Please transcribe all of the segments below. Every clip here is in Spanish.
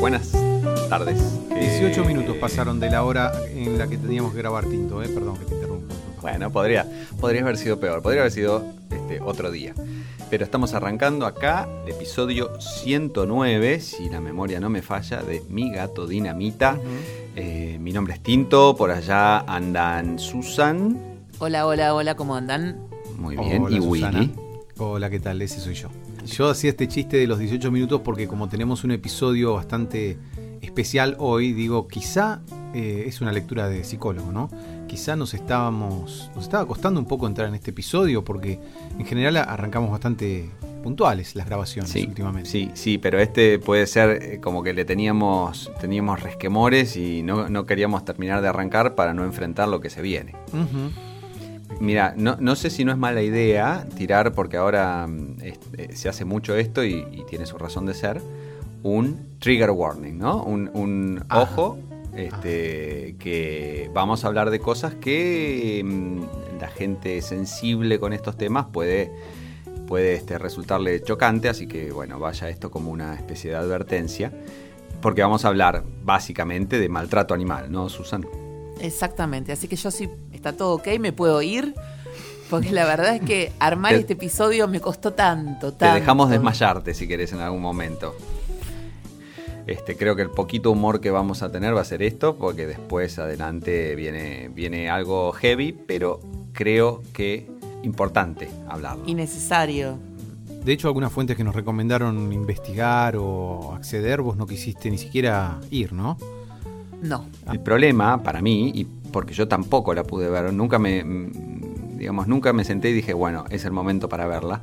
buenas tardes. 18 Eh, minutos pasaron de la hora en la que teníamos que grabar Tinto, ¿eh? perdón que te interrumpo. Bueno, podría, podría haber sido peor, podría haber sido este, otro día. Pero estamos arrancando acá el episodio 109, si la memoria no me falla, de Mi Gato Dinamita. Eh, mi nombre es Tinto, por allá andan Susan, Hola, hola, hola, ¿cómo andan? muy bien, Hola, y Susana. Willy. Hola, ¿qué tal? Ese soy yo. Yo hacía este chiste de los 18 minutos porque como tenemos un episodio bastante especial hoy, digo, quizá eh, es una lectura de psicólogo, ¿no? Quizá nos estábamos, nos estaba costando un poco entrar en este episodio porque en general arrancamos bastante puntuales las grabaciones Sí, últimamente. sí, sí, pero este puede ser eh, como que le teníamos, teníamos resquemores y no, no queríamos terminar de arrancar para no enfrentar lo que se viene. Mira, no, no sé si no es mala idea tirar, porque ahora mm, es- eh, se hace mucho esto y, y tiene su razón de ser, un trigger warning, ¿no? Un, un Ajá. ojo este, que vamos a hablar de cosas que mm, la gente sensible con estos temas puede, puede este, resultarle chocante, así que bueno, vaya esto como una especie de advertencia, porque vamos a hablar básicamente de maltrato animal, ¿no, Susan? Exactamente, así que yo sí, está todo ok, me puedo ir, porque la verdad es que armar Te- este episodio me costó tanto, Te dejamos desmayarte si querés en algún momento. Este, creo que el poquito humor que vamos a tener va a ser esto, porque después adelante viene, viene algo heavy, pero creo que importante hablarlo. Innecesario. De hecho, algunas fuentes que nos recomendaron investigar o acceder, vos no quisiste ni siquiera ir, ¿no? No. El problema para mí, y porque yo tampoco la pude ver, nunca me, mm, digamos, nunca me senté y dije, bueno, es el momento para verla,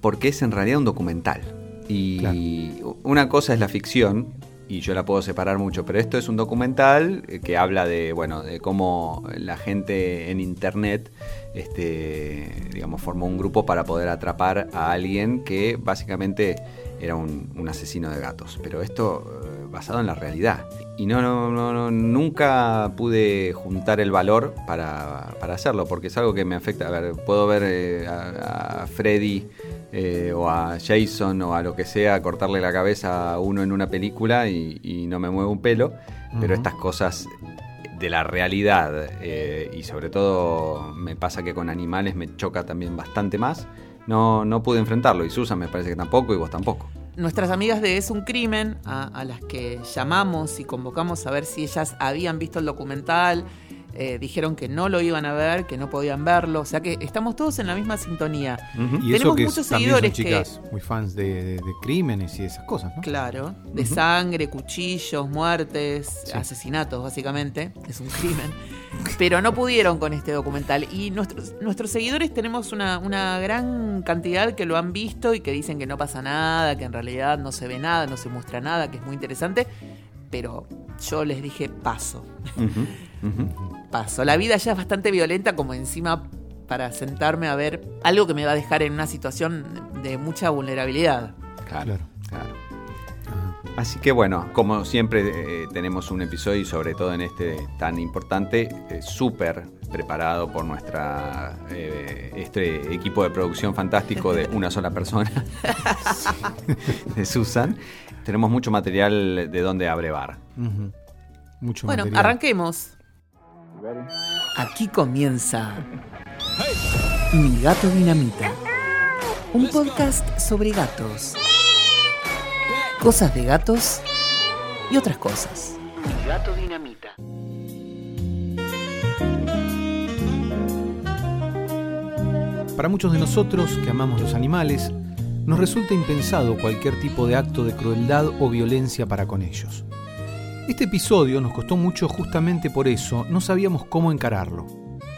porque es en realidad un documental. Y una cosa es la ficción, y yo la puedo separar mucho, pero esto es un documental eh, que habla de, bueno, de cómo la gente en internet, este, digamos, formó un grupo para poder atrapar a alguien que básicamente era un, un asesino de gatos. Pero esto eh, basado en la realidad. Y no, no, no, no, nunca pude juntar el valor para, para hacerlo, porque es algo que me afecta. A ver, puedo ver eh, a, a Freddy eh, o a Jason o a lo que sea cortarle la cabeza a uno en una película y, y no me muevo un pelo, pero estas cosas de la realidad eh, y sobre todo me pasa que con animales me choca también bastante más. No, no pude enfrentarlo y Susan me parece que tampoco y vos tampoco. Nuestras amigas de Es un Crimen, a, a las que llamamos y convocamos a ver si ellas habían visto el documental, eh, dijeron que no lo iban a ver, que no podían verlo, o sea que estamos todos en la misma sintonía. Y eso Tenemos que muchos también son seguidores que- chicas muy fans de, de- de crímenes y esas cosas, ¿no? Claro, de sangre, cuchillos, muertes, Sí. asesinatos, básicamente, es un crimen. Pero no pudieron con este documental. Y nuestros, nuestros seguidores tenemos una, una gran cantidad que lo han visto y que dicen que no pasa nada, que en realidad no se ve nada, no se muestra nada, que es muy interesante. Pero yo les dije paso, paso. La vida ya es bastante violenta como encima para sentarme a ver algo que me va a dejar en una situación de mucha vulnerabilidad. Claro, Claro. Así que bueno, como siempre eh, tenemos un episodio y sobre todo en este tan importante, eh, súper preparado por nuestra eh, este equipo de producción fantástico de una sola persona, de Susan. Tenemos mucho material de donde abrevar. Ujú. Mucho Bueno, material. arranquemos. Aquí comienza Mi Gato Dinamita. Un podcast sobre gatos. Cosas de gatos y otras cosas. Mi Gato Dinamita. Para muchos de nosotros que amamos los animales, nos resulta impensado cualquier tipo de acto de crueldad o violencia para con ellos. Este episodio nos costó mucho justamente por eso, no sabíamos cómo encararlo.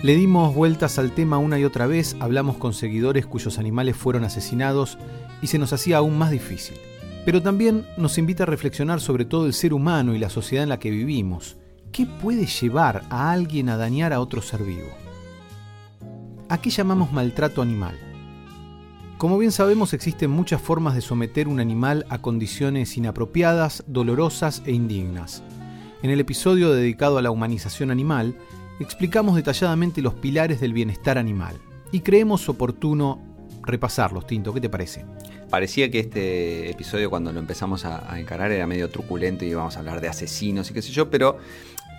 Le dimos vueltas al tema una y otra vez, hablamos con seguidores cuyos animales fueron asesinados y se nos hacía aún más difícil. Pero también nos invita a reflexionar sobre todo el ser humano y la sociedad en la que vivimos. ¿Qué puede llevar a alguien a dañar a otro ser vivo? ¿A qué llamamos maltrato animal? Como bien sabemos, existen muchas formas de someter un animal a condiciones inapropiadas, dolorosas e indignas. En el episodio dedicado a la humanización animal, explicamos detalladamente los pilares del bienestar animal y creemos oportuno repasarlos, Tinto, ¿qué te parece? Parecía que este episodio cuando lo empezamos a, encarar era medio truculento y íbamos a hablar de asesinos y qué sé yo, pero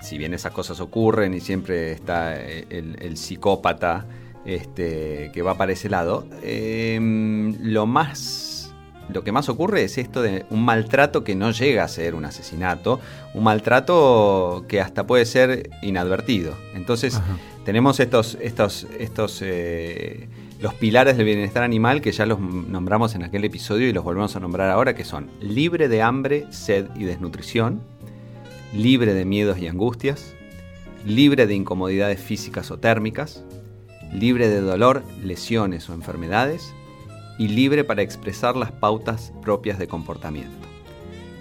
si bien esas cosas ocurren y siempre está el, psicópata este, que va para ese lado, em, lo más lo que más ocurre es esto de un maltrato que no llega a ser un asesinato, un maltrato que hasta puede ser inadvertido. Entonces tenemos estos, estos, estos eh, los pilares del bienestar animal que ya los nombramos en aquel episodio y los volvemos a nombrar ahora, que son libre de hambre, sed y desnutrición, libre de miedos y angustias, libre de incomodidades físicas o térmicas, libre de dolor, lesiones o enfermedades, y libre para expresar las pautas propias de comportamiento.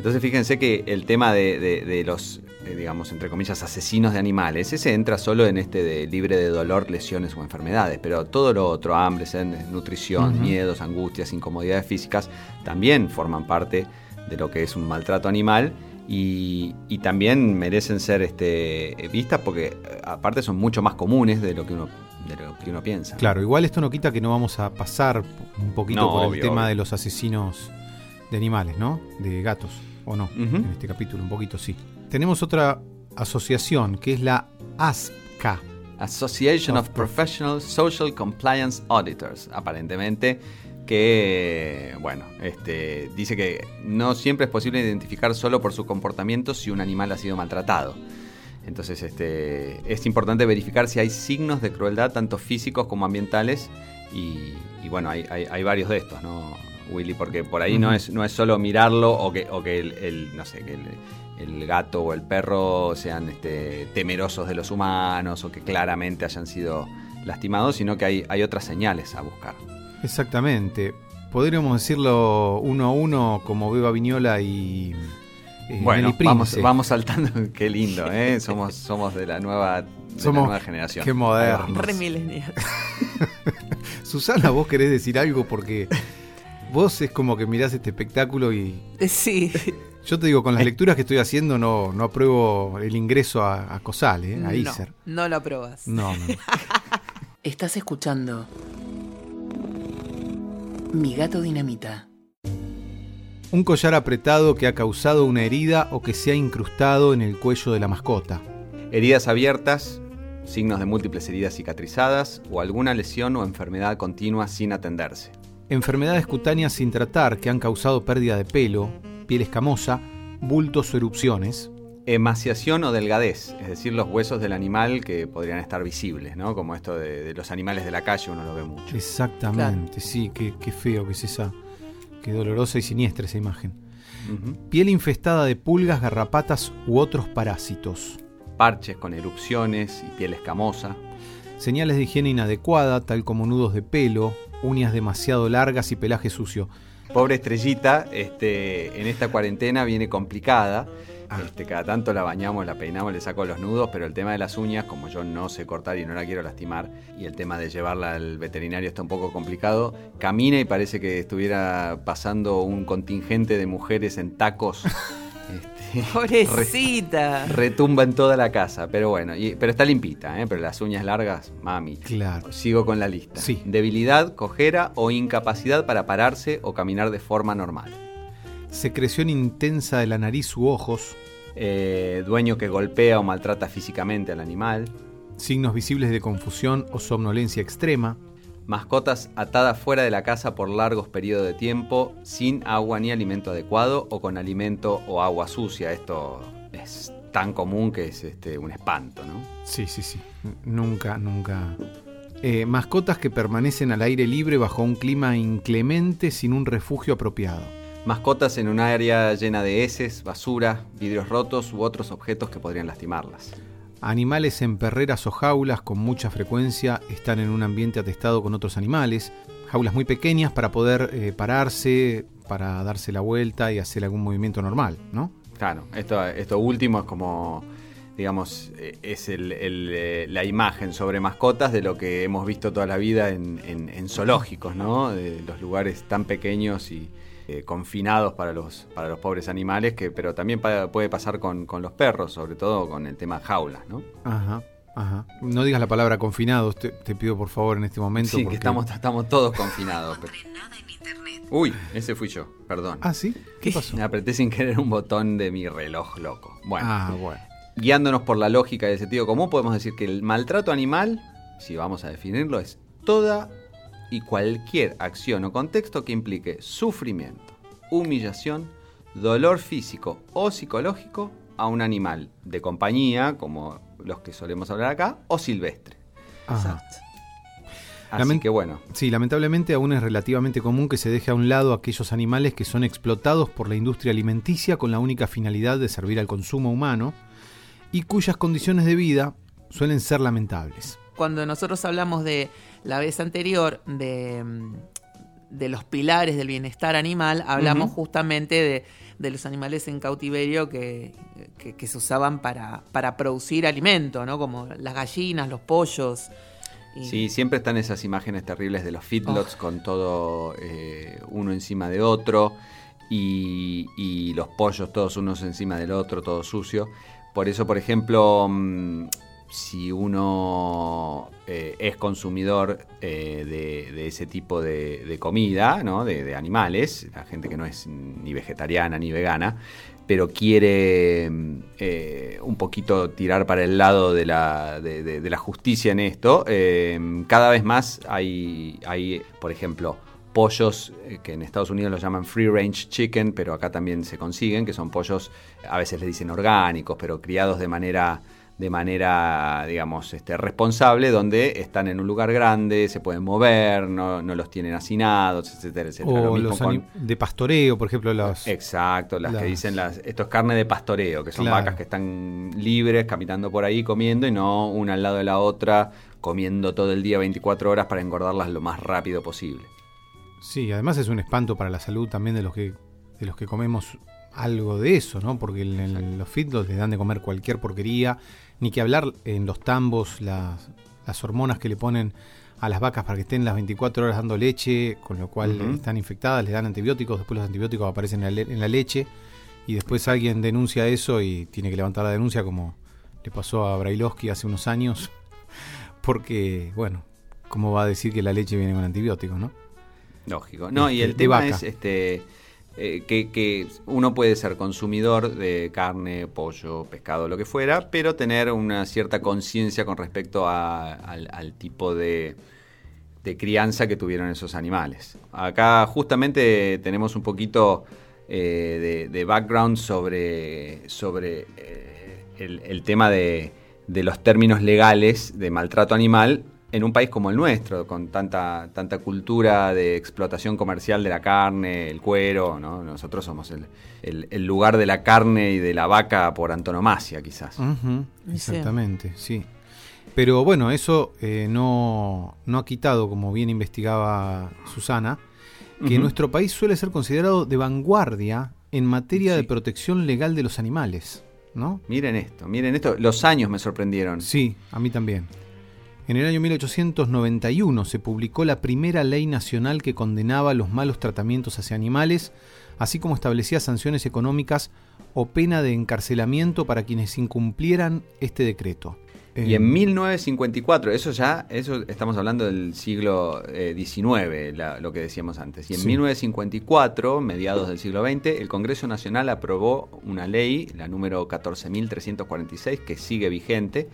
Entonces fíjense que el tema de, los, eh, digamos, entre comillas, asesinos de animales, ese entra solo en este de libre de dolor, lesiones o enfermedades, pero todo lo otro, hambre, nutrición, miedos, angustias, incomodidades físicas, también forman parte de lo que es un maltrato animal y, también merecen ser este, vistas porque eh, aparte son mucho más comunes de lo que uno de lo que uno piensa. Claro, igual esto no quita que no vamos a pasar un poquito por el tema de los asesinos de animales, ¿no? De gatos, ¿o no? En este capítulo, un poquito sí. Tenemos otra asociación que es la ASPCA. Association of, Professional Social Compliance Auditors, aparentemente que, bueno, este, dice que no siempre es posible identificar solo por su comportamiento si un animal ha sido maltratado. Entonces este, es importante verificar si hay signos de crueldad, tanto físicos como ambientales, y, bueno, hay, varios de estos, ¿no, Willy? Porque por ahí no, es, no es solo mirarlo o que, o que el, no sé, que el, gato o el perro sean este, temerosos de los humanos o que claramente hayan sido lastimados, sino que hay, hay otras señales a buscar. Exactamente. Podríamos decirlo uno a uno como Beba Viñola y eh, bueno, vamos, vamos saltando, qué lindo, ¿eh? somos, somos de la nueva, de nueva generación. Qué moderno. Re Susana, vos querés decir algo porque vos es como que mirás este espectáculo y. Eh, sí. Yo te digo, con las lecturas que estoy haciendo no, no apruebo el ingreso a, COSAL, ¿eh? a ISER. No lo apruebas. No, no. Estás escuchando Mi gato dinamita. Un collar apretado que ha causado una herida o que se ha incrustado en el cuello de la mascota. Heridas abiertas, signos de múltiples heridas cicatrizadas o alguna lesión o enfermedad continua sin atenderse. Enfermedades cutáneas sin tratar que han causado pérdida de pelo, piel escamosa, bultos o erupciones. Emaciación o delgadez, es decir, los huesos del animal que podrían estar visibles, ¿no? Como esto de, los animales de la calle, uno lo ve mucho. Exactamente, sí, qué, qué feo que es esa Qué dolorosa y siniestra esa imagen. Piel infestada de pulgas, garrapatas u otros parásitos. Parches con erupciones y piel escamosa. Señales de higiene inadecuada, tal como nudos de pelo, uñas demasiado largas y pelaje sucio. Pobre estrellita, este, en esta cuarentena viene complicada Ah. Este, cada tanto la bañamos, la peinamos, le saco los nudos, pero el tema de las uñas, como yo no sé cortar y no la quiero lastimar, y el tema de llevarla al veterinario está un poco complicado, camina y parece que estuviera pasando un contingente de mujeres en tacos. Pobrecita. retumba en toda la casa, pero bueno, pero está limpita, ¿eh? pero las uñas largas, mami. Claro. Sigo con la lista. Sí. Debilidad, cojera o incapacidad para pararse o caminar de forma normal secreción intensa de la nariz u ojos, eh, dueño que golpea o maltrata físicamente al animal, signos visibles de confusión o somnolencia extrema, mascotas atadas fuera de la casa por largos periodos de tiempo, sin agua ni alimento adecuado o con alimento o agua sucia. Esto es tan común que es este, un espanto, ¿no? Sí, sí, sí. Nunca, nunca. Eh, mascotas que permanecen al aire libre bajo un clima inclemente sin un refugio apropiado mascotas en un área llena de heces, basura, vidrios rotos u otros objetos que podrían lastimarlas. Animales en perreras o jaulas con mucha frecuencia están en un ambiente atestado con otros animales, jaulas muy pequeñas para poder eh, pararse, para darse la vuelta y hacer algún movimiento normal, ¿no? Claro, esto, último es como, digamos, eh, es eh, la imagen sobre mascotas de lo que hemos visto toda la vida en, en zoológicos, ¿no? De los lugares tan pequeños y, eh, confinados para los, para los pobres animales, que, pero también puede pasar con, los perros, sobre todo con el tema jaulas, ¿no? Ajá. Ajá. No digas la palabra confinados, te, pido por favor en este momento. Sí, que estamos, estamos todos confinados. Uy, ese fui yo, perdón. Ah, ¿sí? ¿Qué pasó? Me apreté sin querer un botón de mi reloj loco. Bueno, Ah, bueno. guiándonos por la lógica y el sentido común, podemos decir que el maltrato animal, si vamos a definirlo, es toda y cualquier acción o contexto que implique sufrimiento, humillación, dolor físico o psicológico a un animal de compañía, como los que solemos hablar acá, o silvestre. Ajá. Así Lament- que bueno, Sí, lamentablemente aún es relativamente común que se deje a un lado aquellos animales que son explotados por la industria alimenticia con la única finalidad de servir al consumo humano y cuyas condiciones de vida suelen ser lamentables. Cuando nosotros hablamos de la vez anterior de, mm, de los pilares del bienestar animal, hablamos justamente de, de los animales en cautiverio que, que- que se usaban para, para producir alimento, ¿no? Como las gallinas, los pollos. y- Sí, siempre están esas imágenes terribles de los feedlots con todo eh, uno encima de otro y, y los pollos todos unos encima del otro, todo sucio. Por eso, por ejemplo, mm, si uno eh, es consumidor eh, de, ese tipo de, comida, ¿no? de, animales, la gente que no es ni vegetariana ni vegana, pero quiere eh, un poquito tirar para el lado de la, la justicia en esto, cada vez más hay, hay, por ejemplo, pollos que en Estados Unidos los llaman free range chicken, pero acá también se consiguen, que son pollos, a veces les dicen orgánicos, pero criados de manera de manera, digamos, este, responsable, donde están en un lugar grande, se pueden mover, no, no los tienen hacinados, etcétera, etcétera. Lo O mismo los con- ani- de pastoreo, por ejemplo, los... Exacto, las, las- que dicen las, esto es carne de pastoreo, que son Claro. vacas que están libres, caminando por ahí, comiendo, y no una al lado de la otra, comiendo todo el día 24 horas para engordarlas lo más rápido posible. Sí, además es un espanto para la salud también de los que de los que comemos algo de eso, ¿no? Porque en, en los feedlots les dan de comer cualquier porquería, ni que hablar en los tambos, las, las hormonas que le ponen a las vacas para que estén las 24 horas dando leche, con lo cual están infectadas, les dan antibióticos, después los antibióticos aparecen en la, en la leche y después alguien denuncia eso y tiene que levantar la denuncia como le pasó a Brailovsky hace unos años, porque, bueno, ¿cómo va a decir que la leche viene con antibióticos, no? Lógico. No, y Este, el de tema vaca. es este eh, que, uno puede ser consumidor de carne, pollo, pescado, lo que fuera, pero tener una cierta conciencia con respecto a- al, tipo de, de crianza que tuvieron esos animales. Acá justamente tenemos un poquito eh, de, de background sobre, sobre eh, el, tema de los términos legales de maltrato animal en un país como el nuestro, con tanta, tanta cultura de explotación comercial de la carne, el cuero, ¿no? Nosotros somos el, el- el lugar de la carne y de la vaca por antonomasia, quizás. Exactamente, sí. Pero bueno, eso eh, no, no ha quitado, como bien investigaba Susana, que nuestro país suele ser considerado de vanguardia en materia de protección legal de los animales, ¿no? Miren esto, miren esto. Los años me sorprendieron. Sí, a mí también. En el año 1891 se publicó la primera ley nacional que condenaba los malos tratamientos hacia animales, así como establecía sanciones económicas o pena de encarcelamiento para quienes incumplieran este decreto. Y Eh, en 1954, eso ya, eso estamos hablando del siglo eh, XIX, la- lo que decíamos antes. Y en Sí. 1954, mediados del siglo XX, el Congreso Nacional aprobó una ley, la número 14.346, que sigue vigente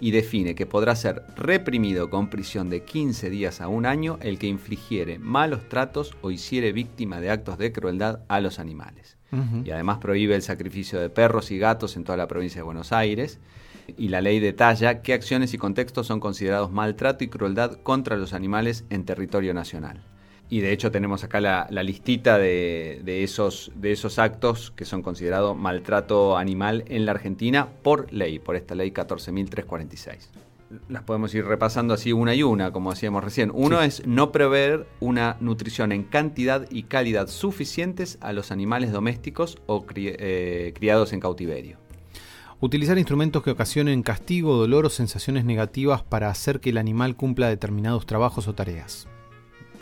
y define que podrá ser reprimido con prisión de 15 días a un año el que infligiere malos tratos o hiciere víctima de actos de crueldad a los animales. Y además prohíbe el sacrificio de perros y gatos en toda la provincia de Buenos Aires. Y la ley detalla qué acciones y contextos son considerados maltrato y crueldad contra los animales en territorio nacional. Y de hecho tenemos acá la, la listita de, de esos, de esos actos que son considerados maltrato animal en la Argentina por ley, por esta ley 14.346. Las podemos ir repasando así una y una, como hacíamos recién. Uno Sí. es no prever una nutrición en cantidad y calidad suficientes a los animales domésticos o cri- eh, criados en cautiverio. Utilizar instrumentos que ocasionen castigo, dolor o sensaciones negativas para hacer que el animal cumpla determinados trabajos o tareas.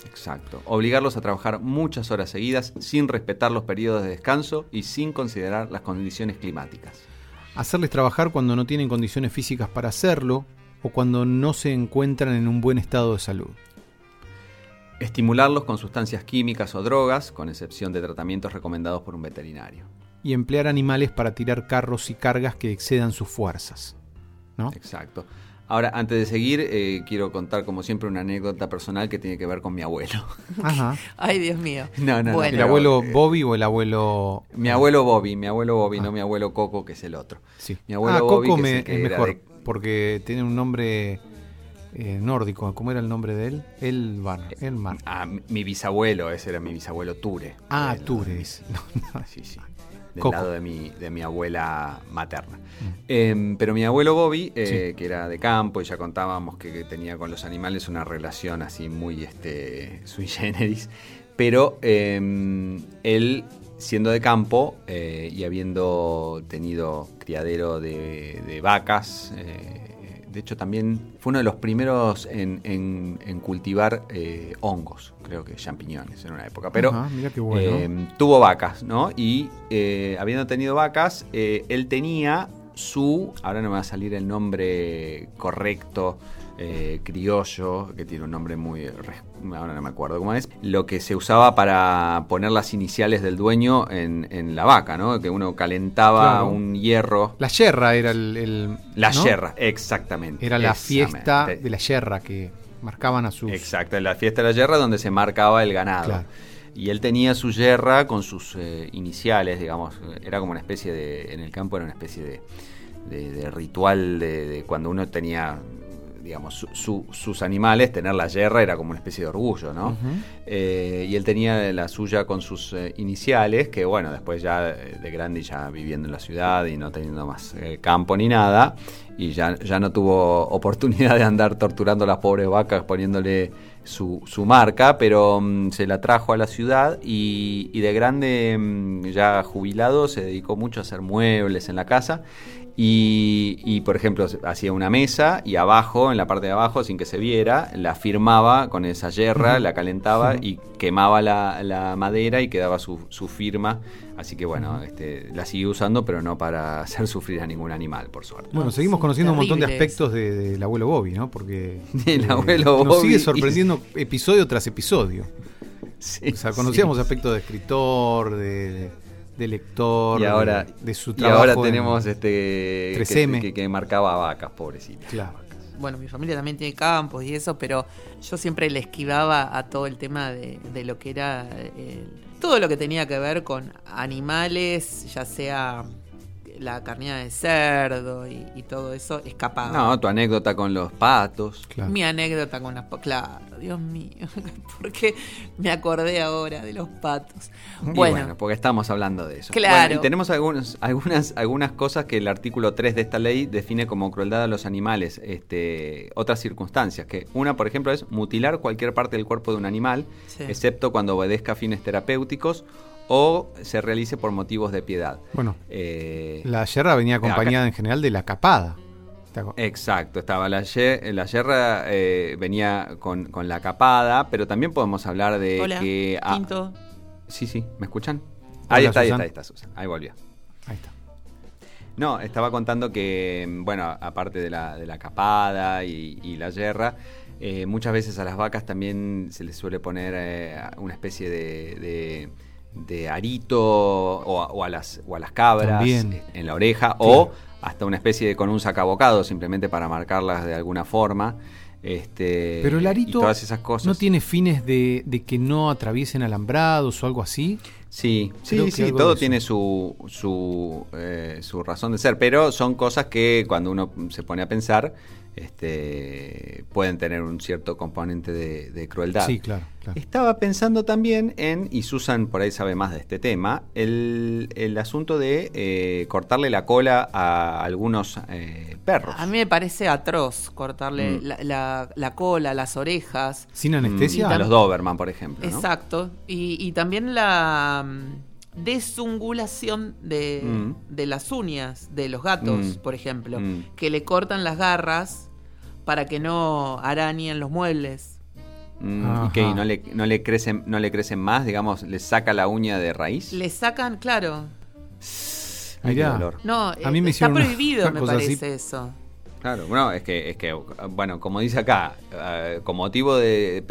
Exacto. Obligarlos a trabajar muchas horas seguidas sin respetar los periodos de descanso y sin considerar las condiciones climáticas. Hacerles trabajar cuando no tienen condiciones físicas para hacerlo o cuando no se encuentran en un buen estado de salud. Estimularlos con sustancias químicas o drogas, con excepción de tratamientos recomendados por un veterinario. Y emplear animales para tirar carros y cargas que excedan sus fuerzas. ¿no? Exacto. Ahora, antes de seguir, eh, quiero contar, como siempre, una anécdota personal que tiene que ver con mi abuelo. Ajá. Ay, Dios mío. No, no. ¿El abuelo Bobby o el abuelo.? Mi abuelo Bobby, mi abuelo Bobby, Ah. no mi abuelo Coco, que es el otro. Sí. Mi abuelo ah, Bobby, Coco que me- es el que mejor, de- porque tiene un nombre eh, nórdico. ¿Cómo era el nombre de él? Elvar. Elmar. Ah, mi- bisabuelo, ese era mi bisabuelo Ture. Ah, El- Ture. No, no. Sí, sí. Del Coco. lado de mi, de mi abuela materna. Em, pero mi abuelo Bobby, eh, Sí. que era de campo, y ya contábamos que, que tenía con los animales una relación así muy este, sui generis. Pero em, él, siendo de campo eh, y habiendo tenido criadero de, de vacas, eh, de hecho también fue uno de los primeros en, en- en cultivar eh, hongos, creo que champiñones en una época. Pero Ajá, mira qué bueno. eh, tuvo vacas, ¿no? Y eh, habiendo tenido vacas, él tenía su, ahora no me va a salir el nombre correcto, eh, criollo, que tiene un nombre muy, ahora no me acuerdo cómo es, lo que se usaba para poner las iniciales del dueño en, en la vaca, ¿no? Que uno calentaba Claro. un hierro. La yerra era el. el- La ¿no? yerra, exactamente. Era la exactamente. fiesta de la yerra que marcaban a sus. Exacto, la fiesta de la yerra donde se marcaba el ganado. Claro. Y él tenía su yerra con sus eh, iniciales, digamos, era como una especie de, en el campo era una especie de, de- de ritual de, de cuando uno tenía, digamos, su- su- sus animales, tener la yerra era como una especie de orgullo, ¿no? Eh, y él tenía la suya con sus eh, iniciales, que bueno, después ya eh, de grande ya viviendo en la ciudad y no teniendo más eh, campo ni nada, y ya, ya no tuvo oportunidad de andar torturando a las pobres vacas poniéndole su, su marca, pero mm, se la trajo a la ciudad y, y de grande, mm, ya jubilado, se dedicó mucho a hacer muebles en la casa. Y, y, por ejemplo, hacía una mesa y abajo, en la parte de abajo, sin que se viera, la firmaba con esa yerra, la calentaba y quemaba la, la madera y quedaba su, su firma. Así que bueno, este, la sigue usando, pero no para hacer sufrir a ningún animal, por suerte. Bueno, No, seguimos sí, conociendo un montón de aspectos de- del abuelo Bobby, ¿no? Porque eh, Del abuelo nos Bobby sigue y- sorprendiendo episodio tras episodio. Sí, O sea, sí. conocíamos aspectos de escritor, de, de lector, Y ahora, de, de su y trabajo. ahora en- tenemos este 3M. que, que- que marcaba vacas, pobrecitas. Claro. Bueno, mi familia también tiene campos y eso, pero yo siempre le esquivaba a todo el tema de, de lo que era el- todo lo que tenía que ver con animales, ya sea la carnea de cerdo y, y todo eso, escapaba. No, tu anécdota con los patos. Claro. Mi anécdota con las... pa- Claro, Dios mío, ¿por qué me acordé ahora de los patos? Y Bueno, bueno, porque estamos hablando de eso. Claro. Bueno, y tenemos algunos, algunas, algunas cosas que el artículo 3 de esta ley define como crueldad a los animales. Este, otras circunstancias, que una, por ejemplo, es mutilar cualquier parte del cuerpo de un animal, Sí. excepto cuando obedezca a fines terapéuticos o se realice por motivos de piedad. Bueno, Eh, la yerra venía acá- acompañada en general de la capada. ¿Te acu- Exacto, estaba la, ye- la yerra eh, venía con, con la capada, pero también podemos hablar de hola, que... ah, Quinto. sí, sí, ¿me escuchan? Hola, ahí está, ahí está, ahí está, Susan. Ahí volvió. Ahí está. No, estaba contando que, bueno, aparte de la, de la capada y, y la yerra, eh, muchas veces a las vacas también se les suele poner eh, una especie de, de- de arito o a, o a las, o a las cabras También. en la oreja o hasta una especie de con un sacabocado simplemente para marcarlas de alguna forma. Este, Pero el y arito todas esas cosas. no tiene fines de, de que no atraviesen alambrados o algo así. Sí, Creo sí, sí, todo tiene su, su, eh, su razón de ser, pero son cosas que cuando uno se pone a pensar, este, pueden tener un cierto componente de, de crueldad. Sí, claro, claro. Estaba pensando también en, y Susan por ahí sabe más de este tema, el, el asunto de eh, cortarle la cola a algunos eh, perros. A mí me parece atroz cortarle Mm. la, la- la cola, las orejas. Sin anestesia. Mm, a los Doberman, por ejemplo. ¿no? Exacto. Y, y también la mm, desungulación de, Mm. de las uñas de los gatos, Mm. por ejemplo, Mm. que le cortan las garras para que no arañen los muebles. Mm, Ajá. ¿Y qué? ¿Y no le, no, le crecen, no le crecen más? Digamos, ¿le saca la uña de raíz? Le sacan, claro. Ay, qué Mirá. dolor. No, A mí me eh, está prohibido, me así. parece eso. Claro, bueno, es que, es que bueno, como dice acá, eh, con motivo de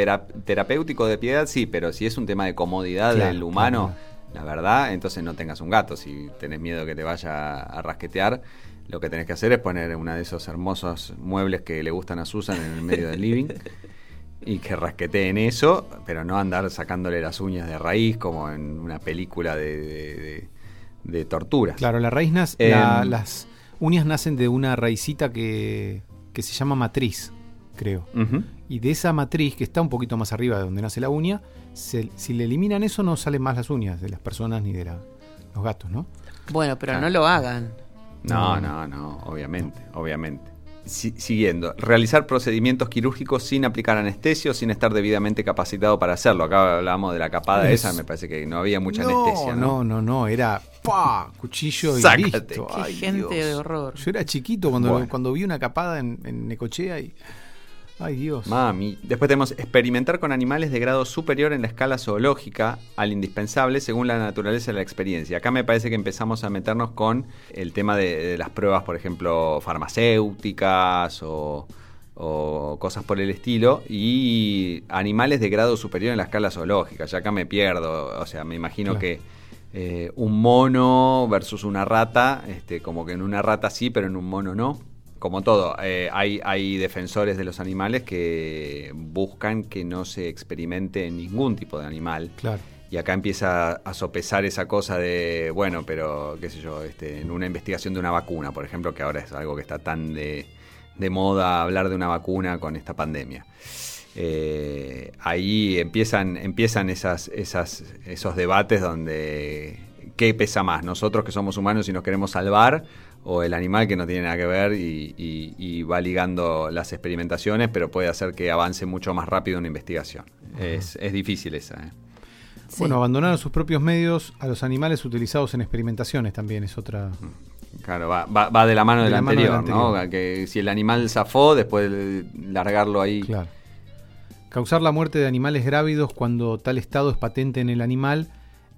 terapéutico de piedad, sí, pero si es un tema de comodidad Claro, del humano, claro, la verdad, entonces no tengas un gato. Si tenés miedo que te vaya a rasquetear, lo que tenés que hacer es poner una de esos hermosos muebles que le gustan a Susan en el medio del living y que rasqueteen eso, pero no andar sacándole las uñas de raíz como en una película de, de, de- de torturas. Claro, la raíz Em. la- las uñas nacen de una raicita que, que se llama matriz, creo. Y de esa matriz, que está un poquito más arriba de donde nace la uña, se- si le eliminan eso no salen más las uñas de las personas ni de la- los gatos, ¿no? Bueno, pero Claro. no lo hagan. No, no, no, obviamente, obviamente. Si- siguiendo, realizar procedimientos quirúrgicos sin aplicar anestesio, sin estar debidamente capacitado para hacerlo. Acá hablábamos de la capada Es- esa, me parece que no había mucha no, anestesia. no, ¿no? no, no, era ¡pa! cuchillo y Sácate. listo. Qué Ay, gente Dios. de horror. Yo era chiquito cuando, Bueno. cuando vi una capada en, en Necochea y. Ay, Dios. Mami. Después tenemos experimentar con animales de grado superior en la escala zoológica al indispensable según la naturaleza de la experiencia. Acá me parece que empezamos a meternos con el tema de, de las pruebas, por ejemplo, farmacéuticas o, o cosas por el estilo, y animales de grado superior en la escala zoológica. Ya acá me pierdo, o sea, me imagino Claro. que eh, un mono versus una rata, este, como que en una rata sí, pero en un mono no. Como todo, eh, hay, hay defensores de los animales que buscan que no se experimente en ningún tipo de animal. Claro. Y acá empieza a sopesar esa cosa de, bueno, pero qué sé yo, este, en una investigación de una vacuna, por ejemplo, que ahora es algo que está tan de, de moda hablar de una vacuna con esta pandemia. Eh, ahí empiezan, empiezan esas, esas, esos debates donde qué pesa más, nosotros que somos humanos y nos queremos salvar, o el animal que no tiene nada que ver y, y- y va ligando las experimentaciones, pero puede hacer que avance mucho más rápido una investigación. Es, es difícil esa. ¿eh? Sí. Bueno, abandonar a sus propios medios a los animales utilizados en experimentaciones también es otra. Claro, va, va- va de la mano De del la mano del anterior, ¿no? Que si el animal zafó, después de largarlo ahí. Claro. Causar la muerte de animales grávidos cuando tal estado es patente en el animal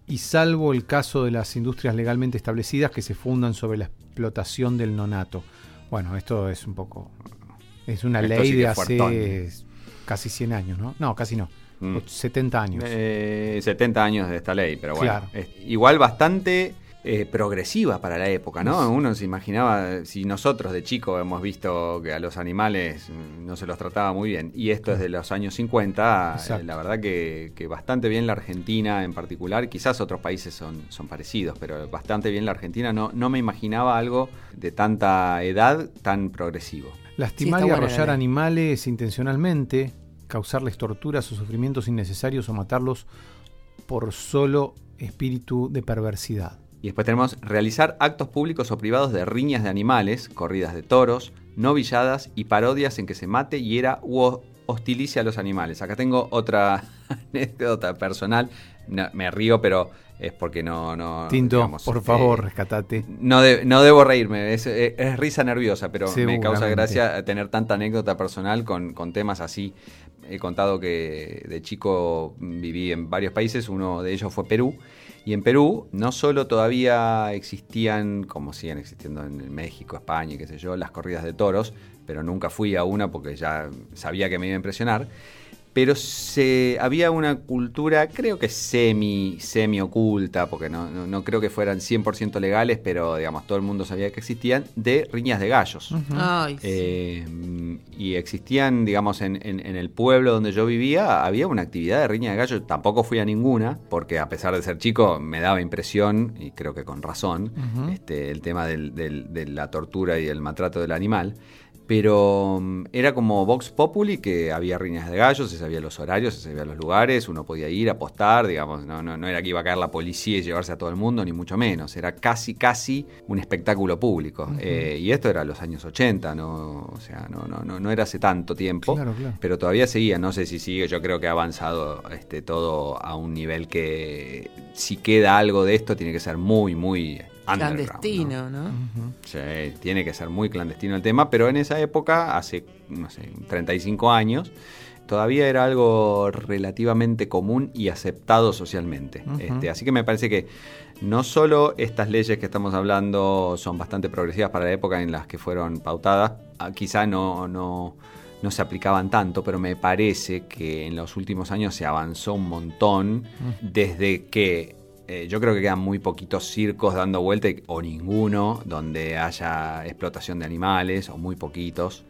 y salvo el caso de las industrias legalmente establecidas que se fundan sobre la explotación del nonato. Bueno, esto es un poco... Es una Esto ley sí de hace fuertón. casi 100 años, ¿no? No, casi no. Mm. 70 años. Eh, 70 años de esta ley, pero bueno. Claro. es igual bastante eh, progresiva para la época, ¿no? Uno se imaginaba, si nosotros de chico hemos visto que a los animales no se los trataba muy bien, y esto es de los años 50, eh, Exacto. la verdad que, que bastante bien la Argentina en particular, quizás otros países son, son parecidos, pero bastante bien la Argentina, no, no me imaginaba algo de tanta edad tan progresivo. Lastimar Sí, y arrollar animales intencionalmente, causarles torturas o sufrimientos innecesarios o matarlos por solo espíritu de perversidad. Y después tenemos realizar actos públicos o privados de riñas de animales, corridas de toros, novilladas y parodias en que se mate, hiera u ho- hostilice a los animales. Acá tengo otra anécdota personal. No, me río, pero es porque no... no Tinto, digamos, por eh, favor, rescatate. no, de- no debo reírme, es, es- risa nerviosa, pero me causa gracia tener tanta anécdota personal con, con temas así. He contado que de chico viví en varios países, uno de ellos fue Perú, y en Perú no solo todavía existían, como siguen existiendo en México, España y qué sé yo, las corridas de toros, pero nunca fui a una porque ya sabía que me iba a impresionar pero se, había una cultura, creo que semi, semi oculta, porque no, no, no creo que fueran 100% legales, pero digamos, todo el mundo sabía que existían, de riñas de gallos. Ay, sí. Eh, y existían, digamos, en, en- en el pueblo donde yo vivía, había una actividad de riña de gallos. Tampoco fui a ninguna, porque a pesar de ser chico, me daba impresión, y creo que con razón, este, el tema del- del- de la tortura y el maltrato del animal. Pero mm, era como Vox Populi, que había riñas de gallos, se sabía los horarios, se sabía los lugares, uno podía ir a apostar, digamos, no, no, no era que iba a caer la policía y llevarse a todo el mundo, ni mucho menos, era casi, casi un espectáculo público. Eh, y esto era los años 80, no, o sea, no, no, no, no era hace tanto tiempo, Claro, claro. pero todavía seguía, no sé si sigue, yo creo que ha avanzado este, todo a un nivel que si queda algo de esto tiene que ser muy, muy... underground, ¿no? Clandestino, ¿no? Ujú. Sí, tiene que ser muy clandestino el tema, pero en esa época, hace, no sé, 35 años, todavía era algo relativamente común y aceptado socialmente. Este, así que me parece que no solo estas leyes que estamos hablando son bastante progresivas para la época en las que fueron pautadas, ah, quizá no, no, no se aplicaban tanto, pero me parece que en los últimos años se avanzó un montón desde que eh, yo creo que quedan muy poquitos circos dando vuelta o ninguno donde haya explotación de animales o muy poquitos.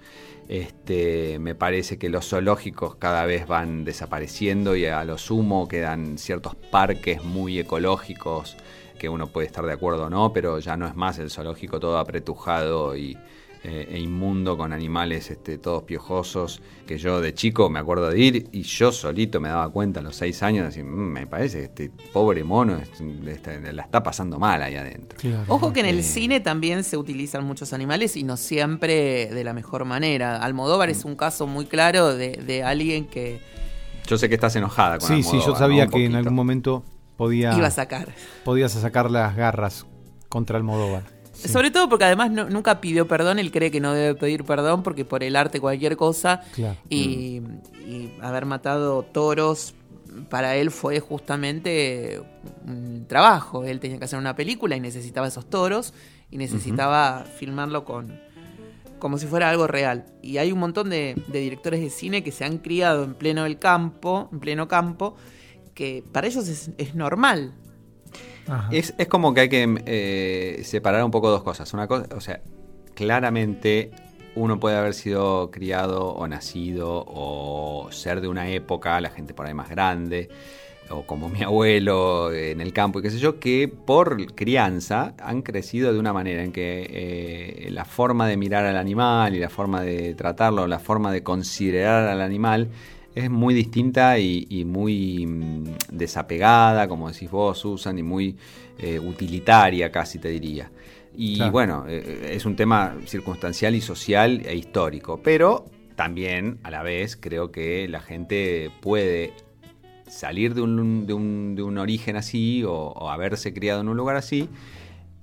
Este, me parece que los zoológicos cada vez van desapareciendo y a lo sumo quedan ciertos parques muy ecológicos que uno puede estar de acuerdo o no, pero ya no es más el zoológico todo apretujado y, eh, e inmundo con animales este, todos piojosos, que yo de chico me acuerdo de ir y yo solito me daba cuenta a los seis años, decir, "Mm, me parece que este pobre mono este, la está pasando mal ahí adentro. Ojo que en el Eh. cine también se utilizan muchos animales y no siempre de la mejor manera. Almodóvar es un caso muy claro de, de alguien que Yo sé que estás enojada con Sí, sí, yo Almodóvar, sabía que en algún momento podía, iba a sacar. podías sacar las garras contra Almodóvar. Sí. Sobre todo porque además no- nunca pidió perdón, él cree que no debe pedir perdón porque por el arte cualquier cosa Claro. y, y haber matado toros para él fue justamente un trabajo. Él tenía que hacer una película y necesitaba esos toros y necesitaba filmarlo con como si fuera algo real. Y hay un montón de, de directores de cine que se han criado en pleno del campo, en pleno campo, que para ellos es, es normal. Es, es como que hay que eh, separar un poco dos cosas. Una cosa, o sea, claramente uno puede haber sido criado o nacido o ser de una época, la gente por ahí más grande, o como mi abuelo en el campo y qué sé yo, que por crianza han crecido de una manera en que eh, la forma de mirar al animal y la forma de tratarlo, la forma de considerar al animal es muy distinta y, y muy mm, desapegada, como decís vos, Susan, y muy eh, utilitaria casi te diría. Y Claro. bueno, eh, es un tema circunstancial y social e histórico, pero también a la vez creo que la gente puede salir de un, de un, de un origen así o, o haberse criado en un lugar así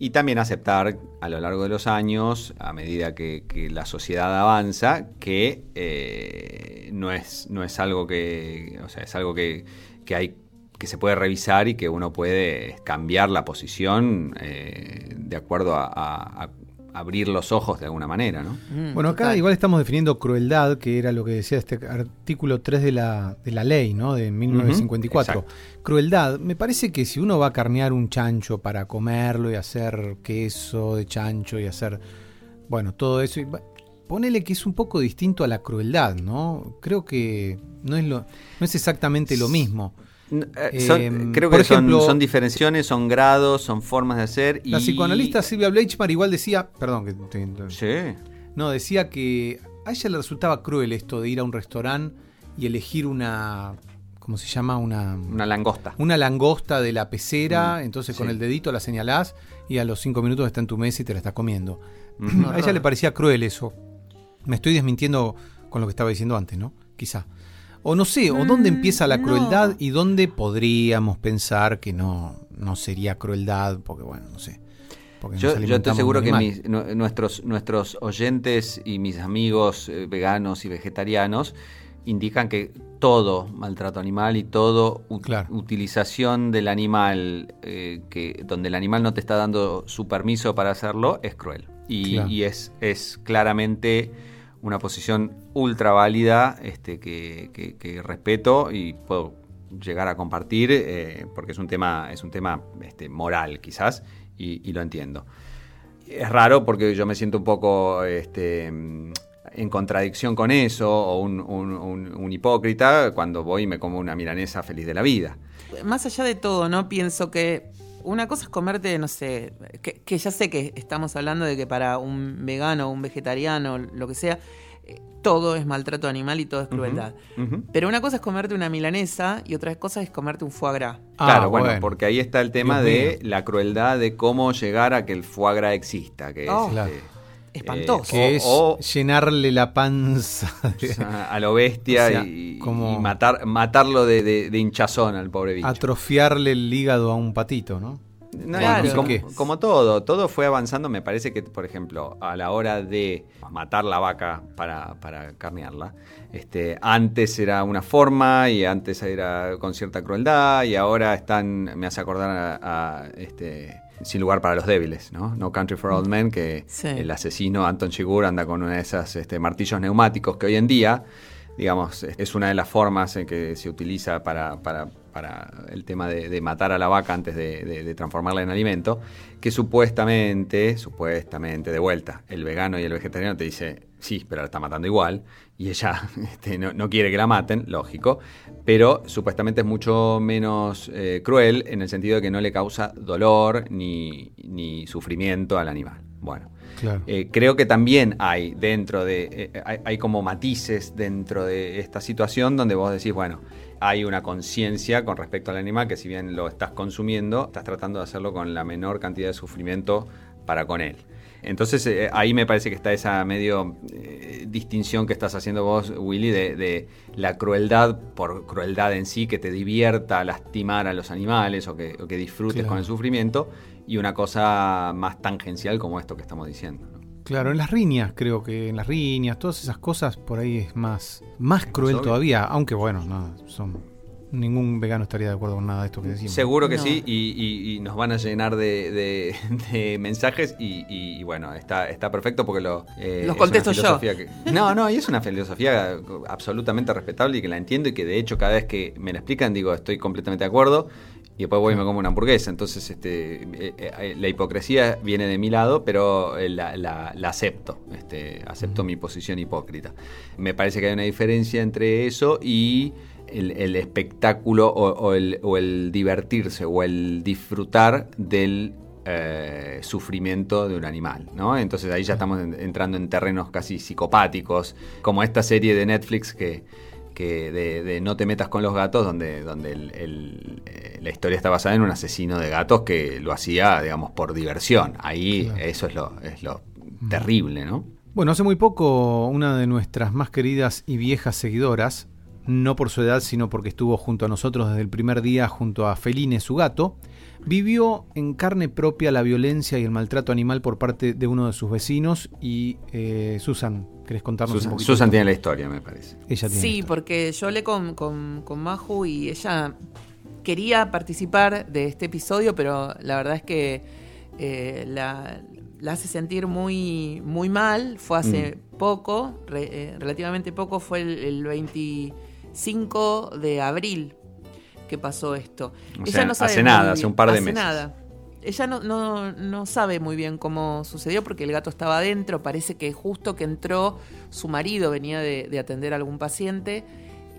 y también aceptar a lo largo de los años, a medida que, la sociedad avanza, que eh, no, es, no es algo que, o sea, es algo que, que hay que se puede revisar y que uno puede cambiar la posición eh, de acuerdo a abrir los ojos de alguna manera, ¿no? Mm, Bueno, acá total. igual estamos definiendo crueldad, que era lo que decía este artículo 3 de la, de la ley, ¿no? De 1954. exacto. crueldad, me parece que si uno va a carnear un chancho para comerlo y hacer queso de chancho y hacer, bueno, todo eso, y ponele que es un poco distinto a la crueldad, ¿no? Creo que no es, lo, no es exactamente lo mismo. Eh, son- Em, creo que son- ejemplo- son, diferenciaciones, son grados, son formas de hacer. La y- psicoanalista Silvia Bleichmar igual decía, perdón, que te- Sí. No, decía que a ella le resultaba cruel esto de ir a un restaurante y elegir una. ¿Cómo se llama? Una. Una langosta. una langosta de la pecera, Mm, entonces con el dedito la señalás y a los cinco minutos está en tu mesa y te la estás comiendo. Ujú. A ella le parecía cruel eso. Me estoy desmintiendo con lo que estaba diciendo antes, ¿no? Quizá. O no sé, o dónde Mm, empieza la no. crueldad y dónde podríamos pensar que no, no sería crueldad, porque bueno, no sé. Yo, yo estoy seguro que mis- nu- nuestros, nuestros oyentes y mis amigos eh, veganos y vegetarianos indican que todo maltrato animal y todo Claro. utilización del animal eh, que donde el animal no te está dando su permiso para hacerlo es cruel y, Claro. y es, es claramente una posición ultra válida este, que, respeto y puedo llegar a compartir eh, porque es un tema es un tema este, moral quizás y, lo entiendo es raro porque yo me siento un poco este, en contradicción con eso o un- un hipócrita cuando voy y me como una milanesa feliz de la vida. más allá de todo, ¿no? Pienso que una cosa es comerte, no sé, que, que ya sé que estamos hablando de que para un vegano, un vegetariano, lo que sea, eh, todo es maltrato animal y todo es crueldad. Pero una cosa es comerte una milanesa y otra cosa es comerte un foie gras. Ah, claro, bueno, porque ahí está el tema Dios de mío. la crueldad de cómo llegar a que el foie gras exista, que Oh, es claro. este, Espantoso. que es o- llenarle la panza de- a, lo bestia O sea, y, como- y matar, matarlo de, de- de hinchazón al pobre bicho. atrofiarle el hígado a un patito, ¿no? No, Claro. como todo, todo fue avanzando. Me parece que, por ejemplo, a la hora de matar la vaca para, para carnearla, este, antes era una forma y antes era con cierta crueldad y ahora están, me hace acordar a, a, este, Sin lugar para los débiles, ¿no? No Country for Old Men, que Sí. el asesino Anton Chigurh anda con una de esas este, martillos neumáticos que hoy en día digamos, es una de las formas en que se utiliza para, para- para el tema de, de matar a la vaca antes de, de- de transformarla en alimento, que supuestamente, supuestamente, de vuelta, el vegano y el vegetariano te dice, sí, pero la está matando igual, y ella este, no, no quiere que la maten, lógico, pero supuestamente es mucho menos eh, cruel en el sentido de que no le causa dolor ni, ni sufrimiento al animal. Bueno, Claro. eh, creo que también hay dentro de, eh, hay, hay como matices dentro de esta situación donde vos decís, bueno, hay una conciencia con respecto al animal que si bien lo estás consumiendo, estás tratando de hacerlo con la menor cantidad de sufrimiento para con él. Entonces eh, ahí me parece que está esa medio eh, distinción que estás haciendo vos, Willy, de, de la crueldad por crueldad en sí, que te divierta lastimar a los animales o que, o que disfrutes Claro. con el sufrimiento, y una cosa más tangencial como esto que estamos diciendo. ¿no? Claro, en las riñas, creo que en las riñas, todas esas cosas por ahí es más, más cruel todavía, aunque bueno, no, son ningún vegano estaría de acuerdo con nada de esto que decimos. Seguro que No. sí, y, y- y nos van a llenar de, de- de mensajes y, y- y bueno, está, está perfecto porque lo... eh, Los contesto yo. que- no, no, y es una filosofía absolutamente respetable y que la entiendo y que de hecho cada vez que me la explican digo estoy completamente de acuerdo y después voy y me como una hamburguesa. Entonces este, eh, eh, la hipocresía viene de mi lado, pero eh, la, la- la acepto, este, acepto mi posición hipócrita. Me parece que hay una diferencia entre eso y el, el espectáculo o, o el, o el divertirse o el disfrutar del eh, sufrimiento de un animal, ¿no? Entonces ahí ya estamos en- entrando en terrenos casi psicopáticos, como esta serie de Netflix que, que de, de No te metas con los gatos, donde, donde el- el, eh, la historia está basada en un asesino de gatos que lo hacía, digamos, por diversión. Ahí Claro. eso es lo, es lo terrible, ¿no? Bueno, hace muy poco una de nuestras más queridas y viejas seguidoras, no por su edad, sino porque estuvo junto a nosotros desde el primer día junto a Feline, su gato, vivió en carne propia la violencia y el maltrato animal por parte de uno de sus vecinos y eh, Susan, ¿querés contarnos un Susan, poquito? Susan tiene la historia, me parece. Ella tiene Sí, porque yo hablé con, con, con Maju y ella quería participar de este episodio, pero la verdad es que eh, la, la hace sentir muy, muy mal. Fue hace poco, re- eh, relativamente poco, fue el, el 25 de abril que pasó esto. O sea, hace muy nada, hace un par de hace meses. nada. Ella no, no, no sabe muy bien cómo sucedió porque el gato estaba adentro. Parece que justo que entró, su marido venía de, de atender a algún paciente.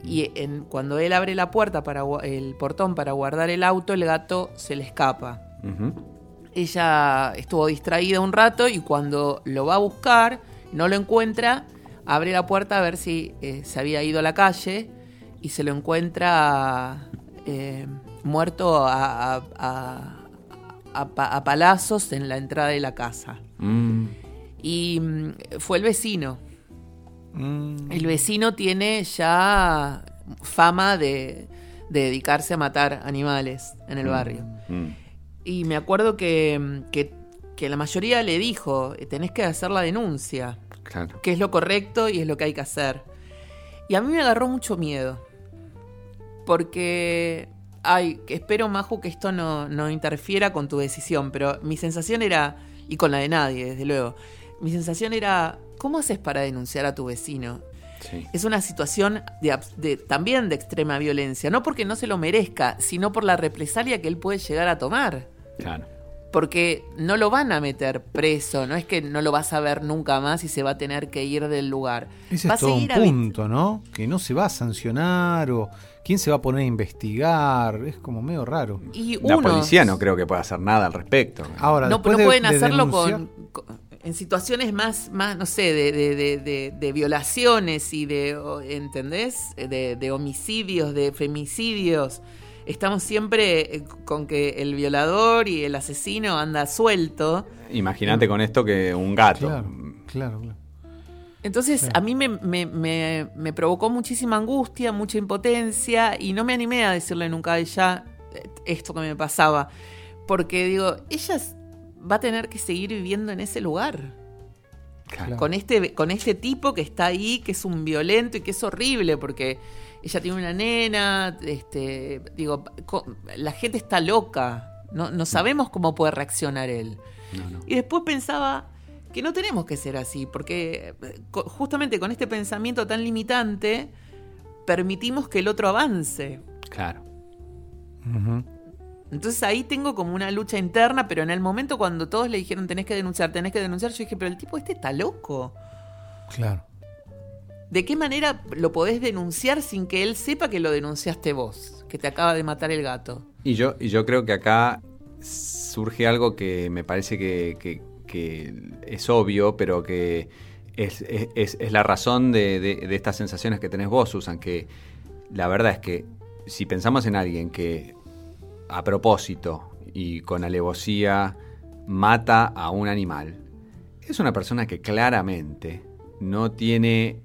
Y en- cuando él abre la puerta para el portón para guardar el auto, el gato se le escapa. Ella estuvo distraída un rato y cuando lo va a buscar, no lo encuentra, abre la puerta a ver si eh, se había ido a la calle y se lo encuentra eh, muerto a, a- a- a pa- a palazos en la entrada de la casa. Mm. Y mm, fue el vecino. Mm, El vecino tiene ya fama de, de dedicarse a matar animales en el barrio. Y me acuerdo que, que, que la mayoría le dijo, tenés que hacer la denuncia, Claro. que es lo correcto y es lo que hay que hacer. Y a mí me agarró mucho miedo, porque, ay, espero, Maju, que esto no, no interfiera con tu decisión, pero mi sensación era, y con la de nadie, desde luego, mi sensación era, ¿cómo haces para denunciar a tu vecino? Sí. Es una situación de, abs- de- también de extrema violencia, no porque no se lo merezca, sino por la represalia que él puede llegar a tomar. Claro. Porque no lo van a meter preso, no es que no lo vas a ver nunca más y se va a tener que ir del lugar. Ese va es todo un punto, ¿no? Que no se va a sancionar o quién se va a poner a investigar, es como medio raro. Y La policía no creo que pueda hacer nada al respecto. Ahora, no, no de- pueden de hacerlo con, con- en situaciones más, más no sé, de, de- de- de- de violaciones y de, ¿entendés? De, de homicidios, de femicidios. Estamos siempre eh, con que el violador y el asesino anda suelto. Imagínate con esto que un gato. Claro, claro, claro. Entonces Sí. a mí me, me- me- me provocó muchísima angustia, mucha impotencia y no me animé a decirle nunca a ella eh, esto que me pasaba. Porque digo, ella va a tener que seguir viviendo en ese lugar. Claro. Con este, con este tipo que está ahí, que es un violento y que es horrible, porque ella tiene una nena, este, digo, la gente está loca. No, no sabemos cómo puede reaccionar él. No, no. Y después pensaba que no tenemos que ser así, porque eh, justamente con este pensamiento tan limitante, permitimos que el otro avance. Claro. Entonces ahí tengo como una lucha interna, pero en el momento cuando todos le dijeron tenés que denunciar, tenés que denunciar, yo dije, pero el tipo este está loco. Claro. ¿De qué manera lo podés denunciar sin que él sepa que lo denunciaste vos? Que te acaba de matar el gato. Y yo, y yo creo que acá surge algo que me parece que, que- que es obvio, pero que es, es- la razón de, de- de estas sensaciones que tenés vos, Susan, que la verdad es que si pensamos en alguien que a propósito y con alevosía mata a un animal, es una persona que claramente no tiene,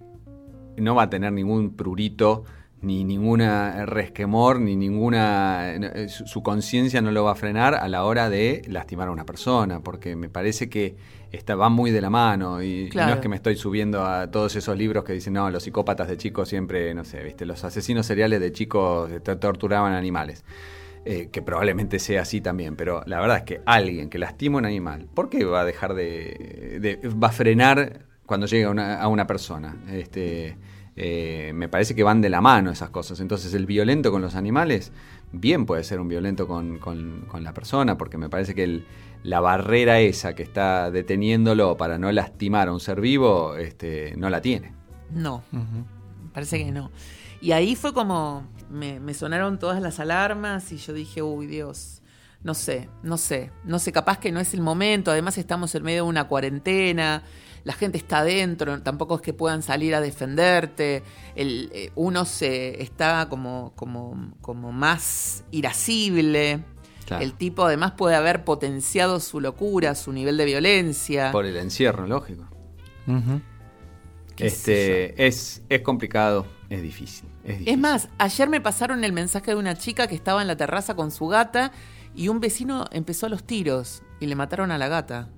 no va a tener ningún prurito, ni ninguna resquemor, ni ninguna... eh, Su, su conciencia no lo va a frenar a la hora de lastimar a una persona, porque me parece que está, va muy de la mano y, no es que me estoy subiendo a todos esos libros que dicen, no, los psicópatas de chicos siempre, no sé, viste, los asesinos seriales de chicos eh, tor- torturaban animales. Eh, que probablemente sea así también, pero la verdad es que alguien que lastima a un animal, ¿por qué va a dejar de, de- va a frenar cuando llega a una, a una persona? Este, eh, me parece que van de la mano esas cosas. Entonces el violento con los animales bien puede ser un violento con, con- con la persona, porque me parece que el- la barrera esa que está deteniéndolo para no lastimar a un ser vivo, este, no la tiene. No, parece que no. Y ahí fue como, me, me sonaron todas las alarmas y yo dije, uy Dios, no sé, no sé, no sé, capaz que no es el momento, además estamos en medio de una cuarentena, la gente está adentro, tampoco es que puedan salir a defenderte, el, eh, uno se está como, como, como más irascible. Claro. El tipo además puede haber potenciado su locura, su nivel de violencia. Por el encierro, lógico. Este, es, es complicado, es difícil. Es, difícil. Es más, ayer me pasaron el mensaje de una chica que estaba en la terraza con su gata y un vecino empezó a los tiros y le mataron a la gata.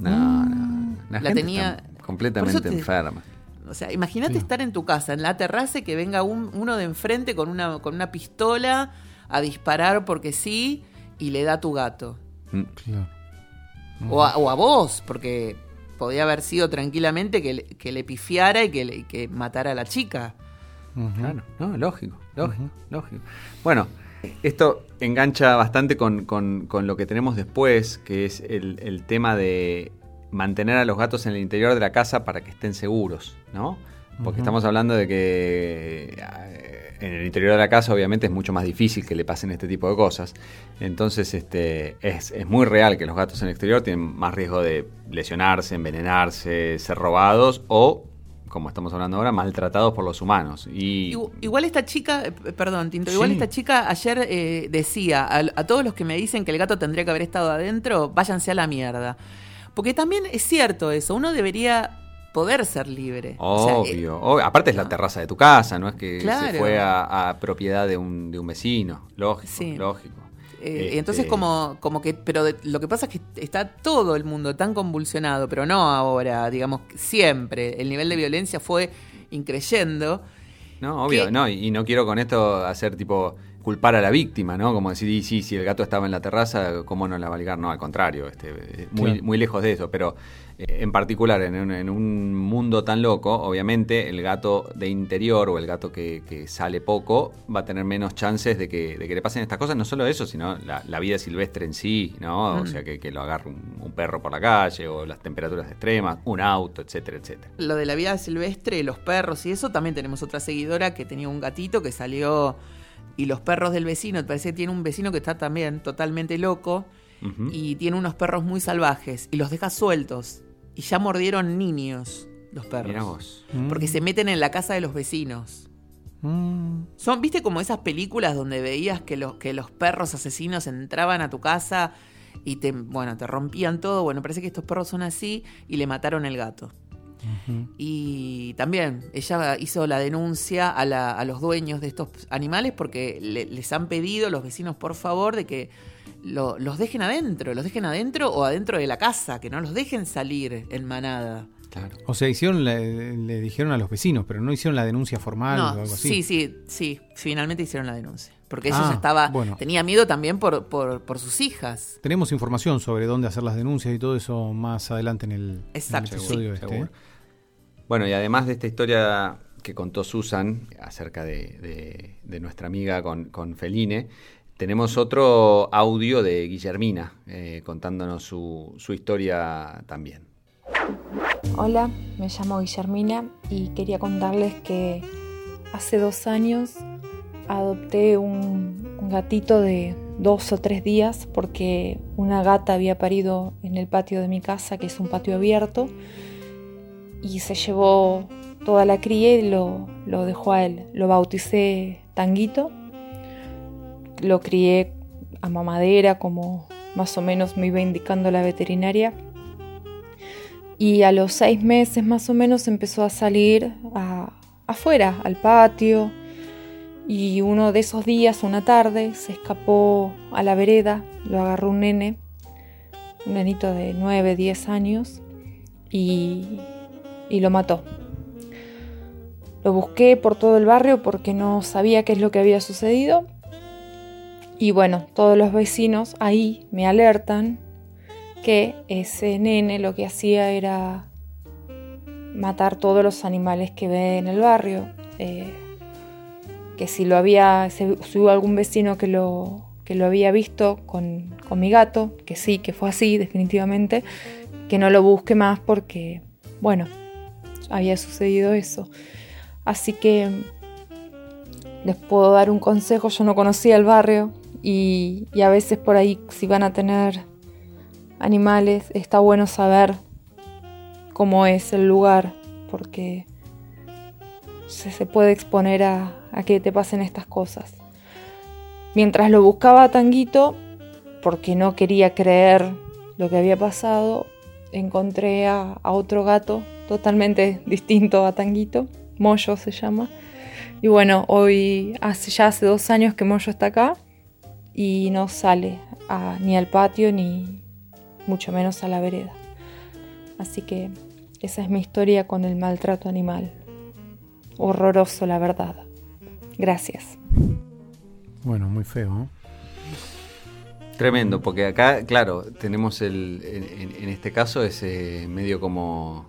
No, no, no. La, La gente tenía- está completamente te- enferma. O sea, imagínate Sí. estar en tu casa, en la terraza, y que venga un- uno de enfrente con una, con una pistola a disparar porque sí y le da a tu gato. Mm. Claro. O, a, o a vos, porque podía haber sido tranquilamente que le, que le pifiara y que, le- que matara a la chica. Claro, no, lógico, lógico, lógico. Bueno, esto engancha bastante con, con- con lo que tenemos después, que es el, el tema de mantener a los gatos en el interior de la casa para que estén seguros, ¿no? Porque estamos hablando de que eh, en el interior de la casa obviamente es mucho más difícil que le pasen este tipo de cosas. Entonces este, es, es muy real que los gatos en el exterior tienen más riesgo de lesionarse, envenenarse, ser robados o, como estamos hablando ahora, maltratados por los humanos. Y Igu- Igual esta chica, eh, perdón, Tinto, igual Sí. esta chica ayer eh, decía a, a todos los que me dicen que el gato tendría que haber estado adentro, váyanse a la mierda. Porque también es cierto eso, uno debería poder ser libre. O sea, eh, Obvio. Aparte es la terraza de tu casa, no es que Claro. se fue a, a propiedad de un, de un vecino. Lógico, Sí. lógico. Eh, Este, Entonces como, como que, pero de- lo que pasa es que está todo el mundo tan convulsionado, pero no ahora, digamos, siempre. El nivel de violencia fue increyendo. No, obvio, que- no, y, y no quiero con esto hacer tipo culpar a la víctima, ¿no? Como decir, y sí, si el gato estaba en la terraza, ¿cómo no la va a ligar? No, al contrario, este, eh, muy, Claro. muy lejos de eso, pero eh, en particular en un, en un mundo tan loco, obviamente el gato de interior o el gato que, que sale poco va a tener menos chances de que, de que le pasen estas cosas, no solo eso, sino la, la vida silvestre en sí, ¿no? O Mm. sea, que, que lo agarre un, un perro por la calle o las temperaturas extremas, un auto, etcétera, etcétera. Lo de la vida silvestre, los perros y eso, también tenemos otra seguidora que tenía un gatito que salió y los perros del vecino, parece que tiene un vecino que está también totalmente loco y tiene unos perros muy salvajes y los deja sueltos y ya mordieron niños los perros. Vos. Porque se meten en la casa de los vecinos. Mm. Son, ¿viste como esas películas donde veías que los, que los perros asesinos entraban a tu casa y te, bueno, te rompían todo? Bueno, parece que estos perros son así y le mataron el gato. Y también ella hizo la denuncia a, la- a los dueños de estos animales porque le- les han pedido los vecinos, por favor, de que lo- los dejen adentro, los dejen adentro o adentro de la casa, que no los dejen salir en manada. Claro. O sea, hicieron le dijeron a los vecinos, pero no hicieron la denuncia formal o No, algo así. sí, sí, sí, finalmente hicieron la denuncia. Porque ella Ah, ya estaba, bueno. tenía miedo también por, por, por sus hijas. Tenemos información sobre dónde hacer las denuncias y todo eso más adelante en el, en el Exacto, episodio sí, este. Bueno, y además de esta historia que contó Susan acerca de, nuestra amiga con, con Feline, tenemos otro audio de Guillermina eh, contándonos su, historia también. Hola, me llamo Guillermina y quería contarles que hace dos años adopté un gatito de dos o tres días porque una gata había parido en el patio de mi casa, que es un patio abierto, y se llevó toda la cría y lo, lo dejó a él. Lo bauticé Tanguito, lo crié a mamadera como más o menos me iba indicando la veterinaria y a los seis meses más o menos empezó a salir a- afuera, al patio. Y uno de esos días, una tarde, se escapó a la vereda, lo agarró un nene, un nenito de 9, 10 años, y, y lo mató. Lo busqué por todo el barrio porque no sabía qué es lo que había sucedido. Y bueno, todos los vecinos ahí me alertan que ese nene lo que hacía era matar todos los animales que ve en el barrio. eh, que si lo había, si hubo algún vecino que lo, que lo había visto con, con mi gato, que sí, que fue así, definitivamente, que no lo busque más porque, bueno, había sucedido eso. Así que les puedo dar un consejo, yo no conocía el barrio y, y a veces por ahí si van a tener animales, está bueno saber cómo es el lugar, porque se, puede exponer a, que te pasen estas cosas. Mientras lo buscaba a Tanguito, porque no quería creer lo que había pasado, encontré a otro gato totalmente distinto a Tanguito, Moyo se llama. Y bueno, hoy hace ya hace dos años que Moyo está acá y no sale a- ni al patio ni mucho menos a la vereda. Así que esa es mi historia con el maltrato animal. Horroroso, la verdad. Gracias. Bueno, muy feo. ¿no? Tremendo, porque acá, claro, tenemos el, en, en- en este caso es eh, medio como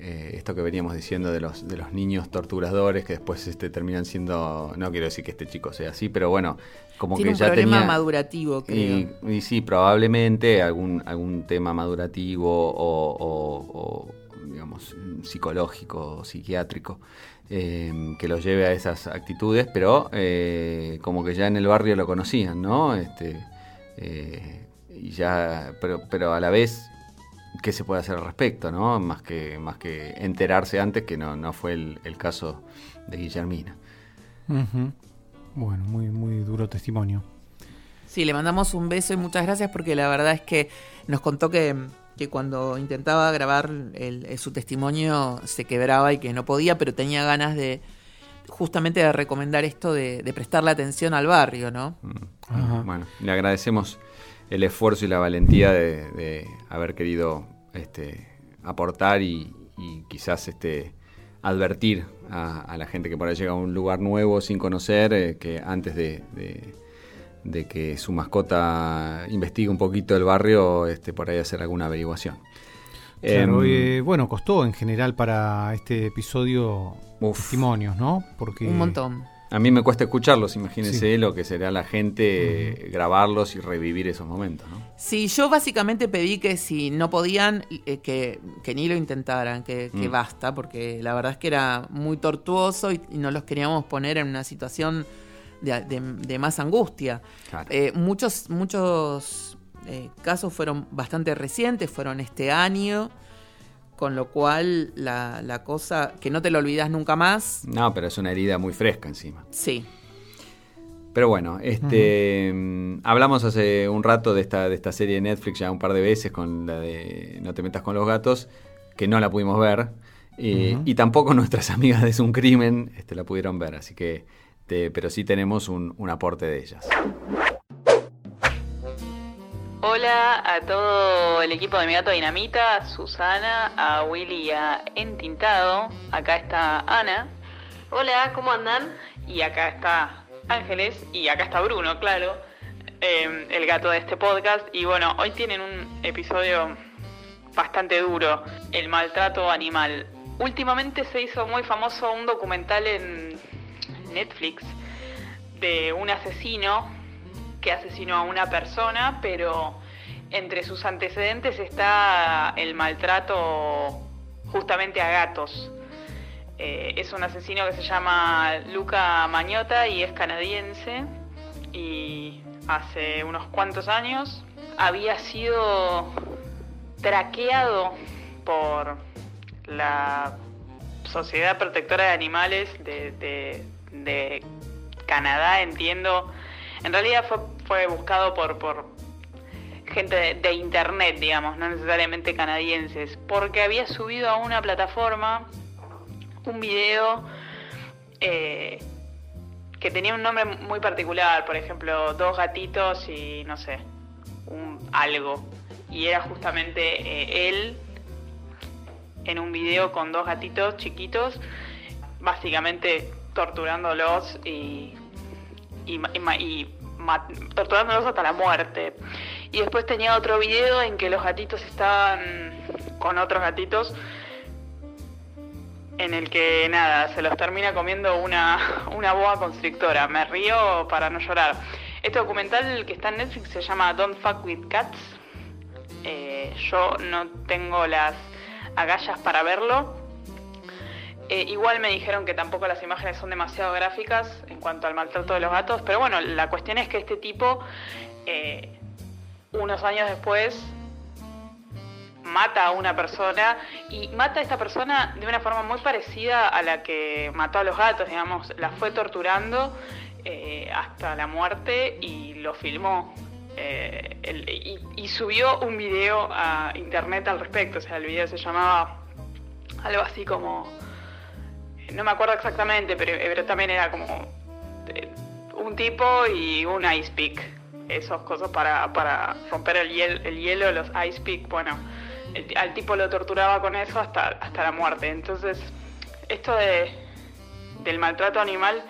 eh, esto que veníamos diciendo de los, de los niños torturadores que después este, terminan siendo, no quiero decir que este chico sea así, pero bueno, como Tiene que un ya problema tenía... madurativo, creo. Y, y sí, probablemente algún, algún tema madurativo o, o- o, digamos, psicológico o psiquiátrico eh, que lo lleve a esas actitudes, pero eh, como que ya en el barrio lo conocían, ¿no? Este, eh, y ya, pero, pero a la vez, ¿qué se puede hacer al respecto, no? Más que, más que enterarse antes, que no, no fue el, el caso de Guillermina. Bueno, muy, muy duro testimonio. Sí, le mandamos un beso y muchas gracias porque la verdad es que nos contó que, que cuando intentaba grabar el- el- su testimonio se quebraba y que no podía, pero tenía ganas de justamente de recomendar esto de, de prestarle atención al barrio, ¿no? Mm. Bueno, le agradecemos el esfuerzo y la valentía de, de haber querido este, aportar y, y quizás este, advertir a, a la gente que por ahí llega a un lugar nuevo sin conocer, eh, que antes de, de- de que su mascota investigue un poquito el barrio, este, por ahí hacer alguna averiguación. Claro, Em, eh, bueno, costó en general para este episodio Uf. testimonios, ¿no? Porque Un montón. A mí me cuesta escucharlos, imagínense Sí. lo que será la gente grabarlos y revivir esos momentos. ¿no? Sí, yo básicamente pedí que si no podían, eh, que, que ni lo intentaran, que, que Mm. basta, porque la verdad es que era muy tortuoso y, y no los queríamos poner en una situación de, de- de más angustia. Claro. Eh, muchos muchos eh, casos fueron bastante recientes, fueron este año, con lo cual la, la cosa, que no te lo olvidas nunca más, No, pero es una herida muy fresca encima. sí. Pero bueno, este mm, hablamos hace un rato de esta, de esta serie de Netflix ya un par de veces con la de No te metas con los gatos, que no la pudimos ver. Eh, y tampoco nuestras amigas de Es un Crimen este, la pudieron ver, así que, pero sí tenemos un, un aporte de ellas. Hola a todo el equipo de Mi Gato Dinamita, a Susana, a Willy y a Entintado. Acá está Ana. Hola, ¿cómo andan? Y acá está Ángeles y acá está Bruno, claro, em, el gato de este podcast. Y bueno, hoy tienen un episodio bastante duro, el maltrato animal. Últimamente se hizo muy famoso un documental en Netflix de un asesino que asesinó a una persona, pero entre sus antecedentes está el maltrato justamente a gatos. Eh, es un asesino que se llama Luca Mañota y es canadiense y hace unos cuantos años había sido traqueado por la Sociedad Protectora de Animales de, Canadá, entiendo. En realidad fue, buscado por, por gente de, internet, digamos, no necesariamente canadienses, porque había subido a una plataforma un video eh, que tenía un nombre muy particular, por ejemplo, dos gatitos y no sé, algo. Y era justamente eh, él en un video con dos gatitos chiquitos, básicamente torturándolos y, y, torturándolos hasta la muerte. Y después tenía otro video en que los gatitos estaban con otros gatitos en el que nada, se los termina comiendo una, una boa constrictora. Me río para no llorar. Este documental que está en Netflix se llama Don't Fuck with Cats. Eh, yo no tengo las agallas para verlo. Eh, igual me dijeron que tampoco las imágenes son demasiado gráficas en cuanto al maltrato de los gatos, pero bueno, la cuestión es que este tipo, eh, unos años después, mata a una persona y mata a esta persona de una forma muy parecida a la que mató a los gatos, digamos, la fue torturando eh, hasta la muerte y lo filmó. Y, subió un video a internet al respecto, o sea, el video se llamaba algo así como, no me acuerdo exactamente, pero, pero también era como eh, un tipo y un ice pick, esas cosas para, para romper el, hielo, el los ice pick, bueno, al tipo lo torturaba con eso hasta, hasta la muerte. Entonces, esto de, del maltrato animal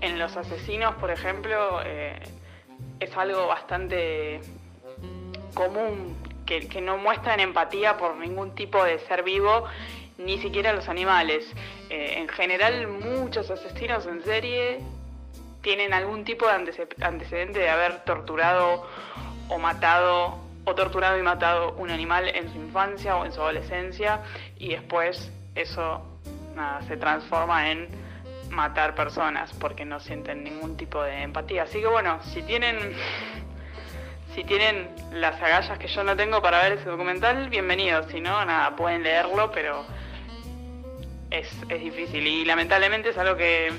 en los asesinos, por ejemplo, eh, es algo bastante común, que, no muestran empatía por ningún tipo de ser vivo, ni siquiera los animales. Eh, en general, muchos asesinos en serie tienen algún tipo de antecedente de haber torturado o matado o torturado y matado un animal en su infancia o en su adolescencia y después eso se transforma en matar personas porque no sienten ningún tipo de empatía. Así que bueno, si tienen si tienen las agallas que yo no tengo para ver ese documental, bienvenidos. Si no, nada, pueden leerlo, pero es, es difícil y lamentablemente es algo que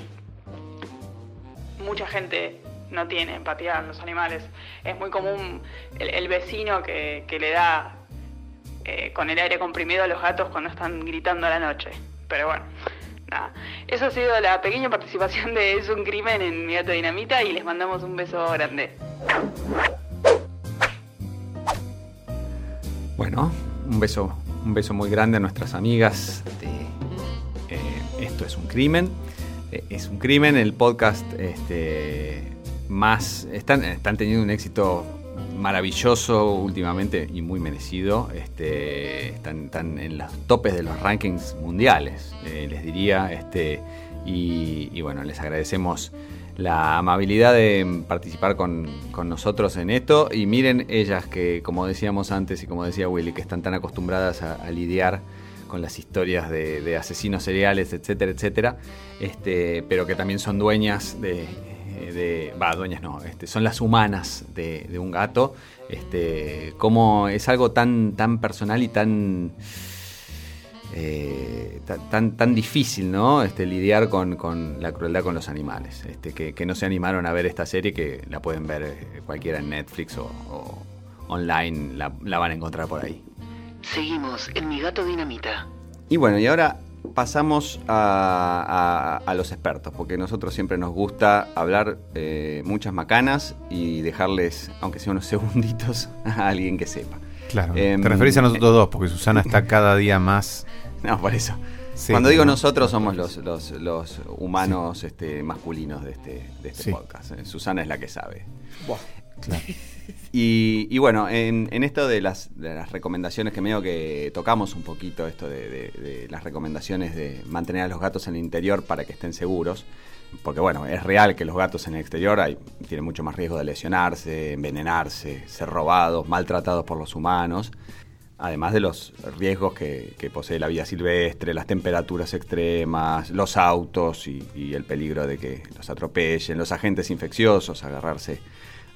mucha gente no tiene empatía a los animales. Es muy común el, vecino que, le da eh, con el aire comprimido a los gatos cuando están gritando a la noche. Pero bueno, nada. Eso ha sido la pequeña participación de Es un crimen en Mi Gato Dinamita y les mandamos un beso grande. Bueno, un beso, un beso muy grande a nuestras amigas Esto es un crimen. Eh, es un crimen, el podcast este, más. Están, están teniendo un éxito maravilloso últimamente y muy merecido. Este, están, en los topes de los rankings mundiales, eh, les diría. Este, y, bueno, les agradecemos la amabilidad de participar con, nosotros en esto. Y miren ellas que, como decíamos antes y como decía Willy, que están tan acostumbradas a, lidiar con las historias de, asesinos seriales, etcétera, etcétera, este, pero que también son dueñas de de, va, dueñas no, este, son las humanas de, un gato, este, como es algo tan, tan personal y tan, eh, tan, tan difícil, ¿no? Este, lidiar con, la crueldad con los animales, este, que, no se animaron a ver esta serie, que la pueden ver eh, cualquiera en Netflix o, online, la van a encontrar por ahí. Seguimos en Mi Gato Dinamita. Y bueno, y ahora pasamos a, los expertos, porque a nosotros siempre nos gusta hablar eh, muchas macanas y dejarles, aunque sea unos segunditos, a alguien que sepa. Claro. Em, te referís a nosotros dos, porque Susana está cada día más. No, por eso. Cuando digo nosotros somos los, los, humanos este, masculinos de este, de este podcast. Eh, Susana es la que sabe. Claro. Y, bueno, en, esto de las, recomendaciones que medio que tocamos un poquito, esto de, las recomendaciones de mantener a los gatos en el interior para que estén seguros, porque bueno, es real que los gatos en el exterior hay, tienen mucho más riesgo de lesionarse, envenenarse, ser robados, maltratados por los humanos, además de los riesgos que, posee la vida silvestre, las temperaturas extremas, los autos y, y el peligro de que los atropellen, los agentes infecciosos, agarrarse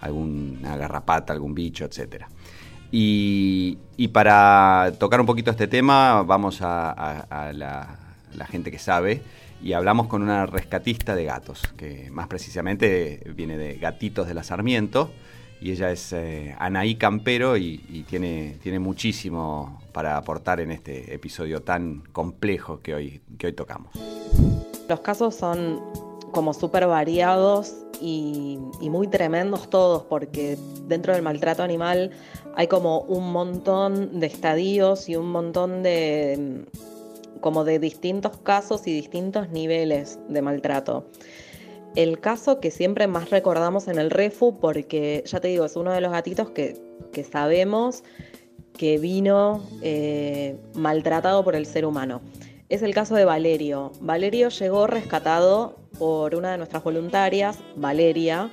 alguna garrapata, algún bicho, etcétera. Y, para tocar un poquito este tema, vamos a, la, gente que sabe y hablamos con una rescatista de gatos, que más precisamente viene de Gatitos de la Sarmiento, y ella es eh, Anaí Campero y, tiene, tiene muchísimo para aportar en este episodio tan complejo que hoy, que hoy tocamos. Los casos son como súper variados y, muy tremendos todos, porque dentro del maltrato animal hay como un montón de estadios y un montón de como de distintos casos y distintos niveles de maltrato. El caso que siempre más recordamos en el Refu, porque ya te digo, es uno de los gatitos que, sabemos que vino eh, maltratado por el ser humano. Es el caso de Valerio. Valerio llegó rescatado por una de nuestras voluntarias, Valeria,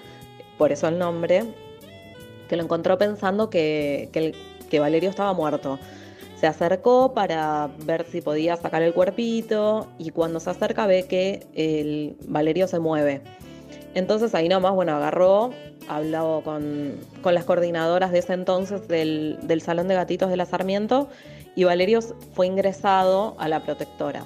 por eso el nombre, que lo encontró pensando que, Valerio estaba muerto. Se acercó para ver si podía sacar el cuerpito y cuando se acerca ve que el Valerio se mueve. Entonces ahí nomás, bueno, agarró, habló con, las coordinadoras de ese entonces del, del Salón de Gatitos de la Sarmiento y Valerio fue ingresado a la protectora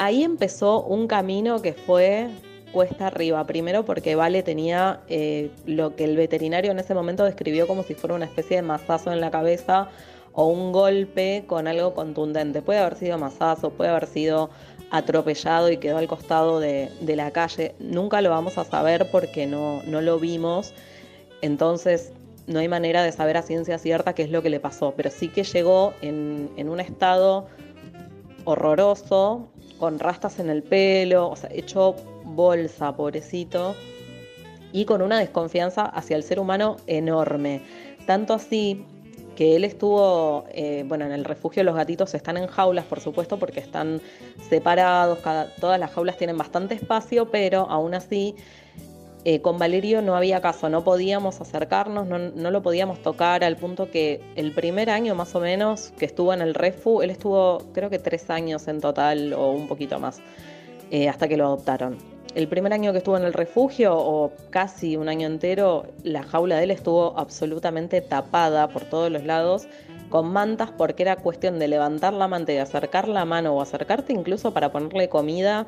ahí empezó un camino que fue cuesta arriba. Primero porque Vale tenía eh, lo que el veterinario en ese momento describió como si fuera una especie de mazazo en la cabeza o un golpe con algo contundente. Puede haber sido mazazo, puede haber sido atropellado y quedó al costado de, la calle. Nunca lo vamos a saber porque no, no lo vimos. Entonces no hay manera de saber a ciencia cierta qué es lo que le pasó. Pero sí que llegó en, en un estado horroroso, con rastas en el pelo, o sea, hecho bolsa, pobrecito, y con una desconfianza hacia el ser humano enorme. Tanto así que él estuvo, eh, bueno, en el refugio los gatitos están en jaulas, por supuesto, porque están separados, todas las jaulas tienen bastante espacio, pero aún así eh, con Valerio no había caso, no podíamos acercarnos, no, lo podíamos tocar al punto que el primer año más o menos que estuvo en el Refu, él estuvo creo que tres años en total o un poquito más, eh, hasta que lo adoptaron. El primer año que estuvo en el refugio, o casi un año entero, la jaula de él estuvo absolutamente tapada por todos los lados con mantas porque era cuestión de levantar la manta y acercar la mano o acercarte incluso para ponerle comida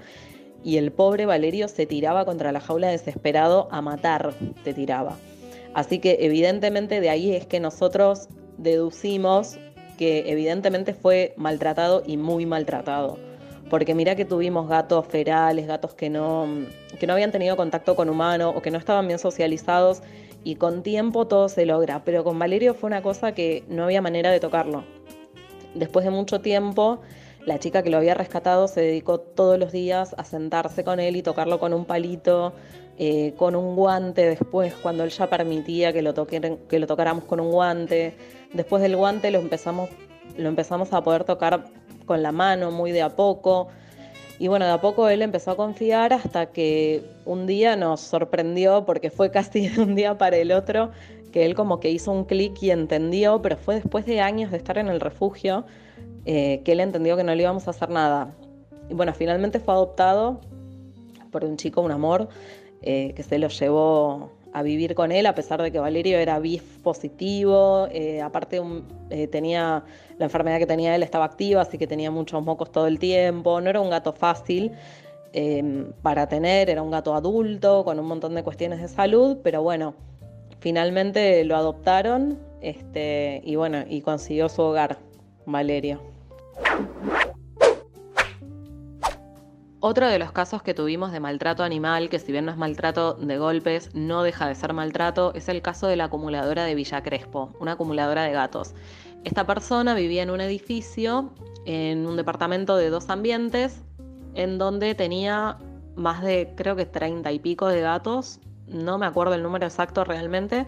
y el pobre Valerio se tiraba contra la jaula desesperado a matar, te tiraba. Así que evidentemente de ahí es que nosotros deducimos que evidentemente fue maltratado y muy maltratado. Porque mira que tuvimos gatos ferales, gatos que no, que no habían tenido contacto con humano o que no estaban bien socializados y con tiempo todo se logra. Pero con Valerio fue una cosa que no había manera de tocarlo. Después de mucho tiempo la chica que lo había rescatado se dedicó todos los días a sentarse con él y tocarlo con un palito, eh, con un guante después, cuando él ya permitía que lo, que lo tocáramos con un guante. Después del guante lo empezamos, lo empezamos a poder tocar con la mano muy de a poco. Y bueno, de a poco él empezó a confiar hasta que un día nos sorprendió, porque fue casi de un día para el otro, que él como que hizo un clic y entendió, pero fue después de años de estar en el refugio eh, que él entendió que no le íbamos a hacer nada. Y bueno, finalmente fue adoptado por un chico, un amor, eh, que se lo llevó a vivir con él, a pesar de que Valerio era BIF positivo, eh, aparte tenía la enfermedad que tenía él estaba activa, así que tenía muchos mocos todo el tiempo, no era un gato fácil para tener, era un gato adulto con un montón de cuestiones de salud, pero bueno, finalmente lo adoptaron este, y bueno, y consiguió su hogar, Valerio. Otro de los casos que tuvimos de maltrato animal, que si bien no es maltrato de golpes, no deja de ser maltrato, es el caso de la acumuladora de Villa Crespo, una acumuladora de gatos. Esta persona vivía en un edificio, en un departamento de dos ambientes, en donde tenía más de, creo que treinta y pico de gatos, no me acuerdo el número exacto realmente,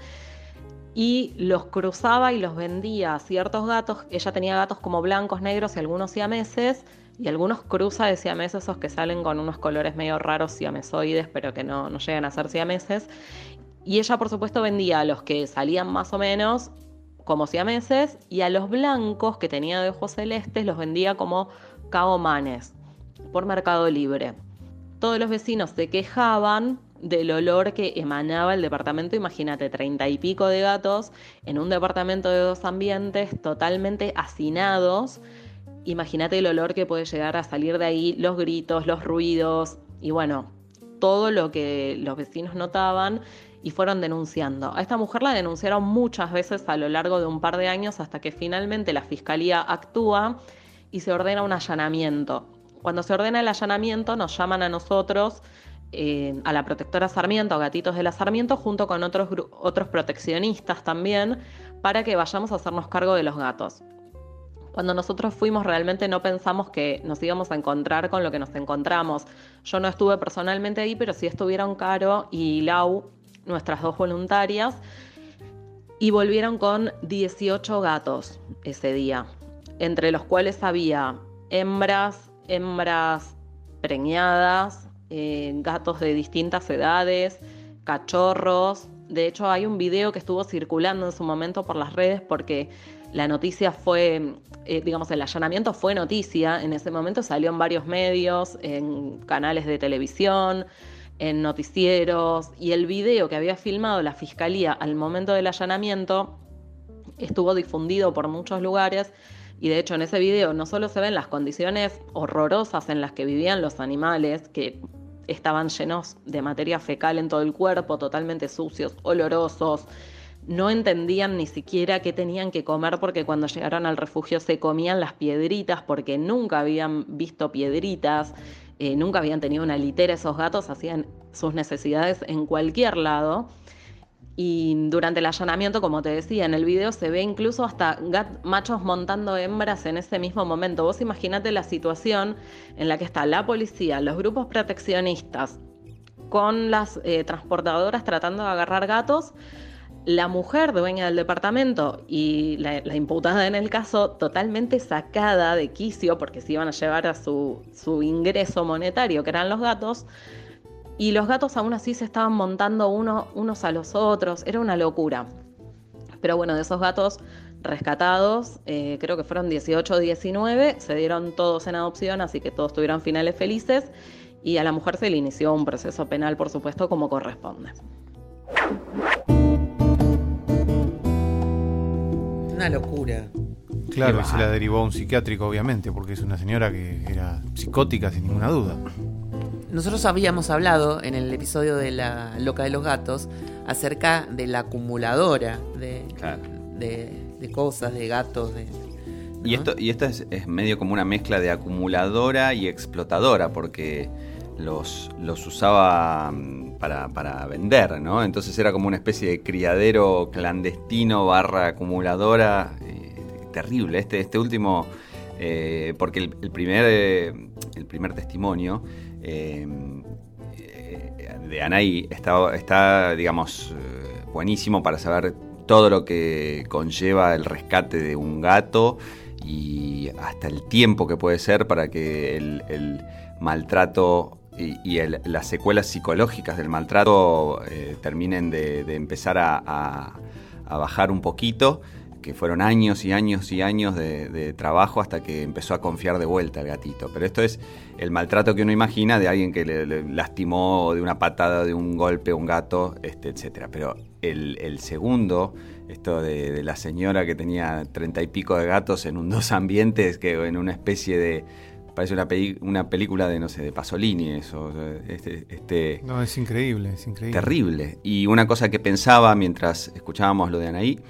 y los cruzaba y los vendía a ciertos gatos. Ella tenía gatos como blancos, negros y algunos siameses y algunos cruza de siameses, esos que salen con unos colores medio raros siamesoides, pero que no, no llegan a ser siameses. Y ella, por supuesto, vendía a los que salían más o menos como siameses y a los blancos que tenía de ojos celestes los vendía como caomanes por Mercado Libre. Todos los vecinos se quejaban del olor que emanaba el departamento. Imagínate, treinta y pico de gatos en un departamento de dos ambientes totalmente hacinados imagínate el olor que puede llegar a salir de ahí, los gritos, los ruidos y bueno, todo lo que los vecinos notaban y fueron denunciando. A esta mujer la denunciaron muchas veces a lo largo de un par de años hasta que finalmente la fiscalía actúa y se ordena un allanamiento. Cuando se ordena el allanamiento nos llaman a nosotros, a la protectora Sarmiento, a Gatitos de la Sarmiento, junto con otros, otros proteccionistas también, para que vayamos a hacernos cargo de los gatos. Cuando nosotros fuimos realmente no pensamos que nos íbamos a encontrar con lo que nos encontramos. Yo no estuve personalmente ahí, pero sí estuvieron Caro y Lau, nuestras dos voluntarias, y volvieron con 18 gatos ese día, entre los cuales había hembras, hembras preñadas, gatos de distintas edades, cachorros. De hecho, hay un video que estuvo circulando en su momento por las redes porque la noticia fue, eh, digamos, el allanamiento fue noticia, en ese momento salió en varios medios, en canales de televisión, en noticieros, y el video que había filmado la fiscalía al momento del allanamiento estuvo difundido por muchos lugares. Y de hecho en ese video no solo se ven las condiciones horrorosas en las que vivían los animales, que estaban llenos de materia fecal en todo el cuerpo, totalmente sucios, olorosos, no entendían ni siquiera qué tenían que comer porque cuando llegaron al refugio se comían las piedritas porque nunca habían visto piedritas, eh, nunca habían tenido una litera, esos gatos hacían sus necesidades en cualquier lado. Y durante el allanamiento, como te decía, en el video se ve incluso hasta machos montando hembras en ese mismo momento. Vos imaginate la situación en la que está la policía, los grupos proteccionistas, con las eh, transportadoras tratando de agarrar gatos la mujer dueña del departamento y la, imputada en el caso totalmente sacada de quicio porque se iban a llevar a su, ingreso monetario, que eran los gatos, y los gatos aún así se estaban montando uno, unos a los otros, era una locura. Pero bueno, de esos gatos rescatados, eh, creo que fueron 18 o 19, se dieron todos en adopción, así que todos tuvieron finales felices, y a la mujer se le inició un proceso penal, por supuesto, como corresponde. Una locura. Claro, y se la derivó a un psiquiátrico, obviamente, porque es una señora que era psicótica sin ninguna duda. Nosotros habíamos hablado en el episodio de la Loca de los Gatos acerca de la acumuladora de, de, cosas, de gatos. De, Y esto, y esto es, es, medio como una mezcla de acumuladora y explotadora, porque los, los usaba mm, para, para, vender, ¿no? Entonces era como una especie de criadero clandestino barra acumuladora. Eh, terrible. Este, este último, eh, porque el, primer, eh, el primer testimonio de Anaí está, digamos, buenísimo para saber todo lo que conlleva el rescate de un gato y hasta el tiempo que puede ser para que el, el maltrato y, las secuelas psicológicas del maltrato eh, terminen de, empezar a, bajar un poquito, que fueron años y años y años de, trabajo hasta que empezó a confiar de vuelta el gatito. Pero esto es el maltrato que uno imagina de alguien que le, lastimó de una patada, de un golpe un gato, este, etc. Pero el, segundo, esto de, la señora que tenía treinta y pico de gatos en un dos ambientes, que en una especie de parece una, una película de, no sé, de Pasolini, eso. Este, este, no, es increíble, es increíble. Terrible. Y una cosa que pensaba mientras escuchábamos lo de Anaí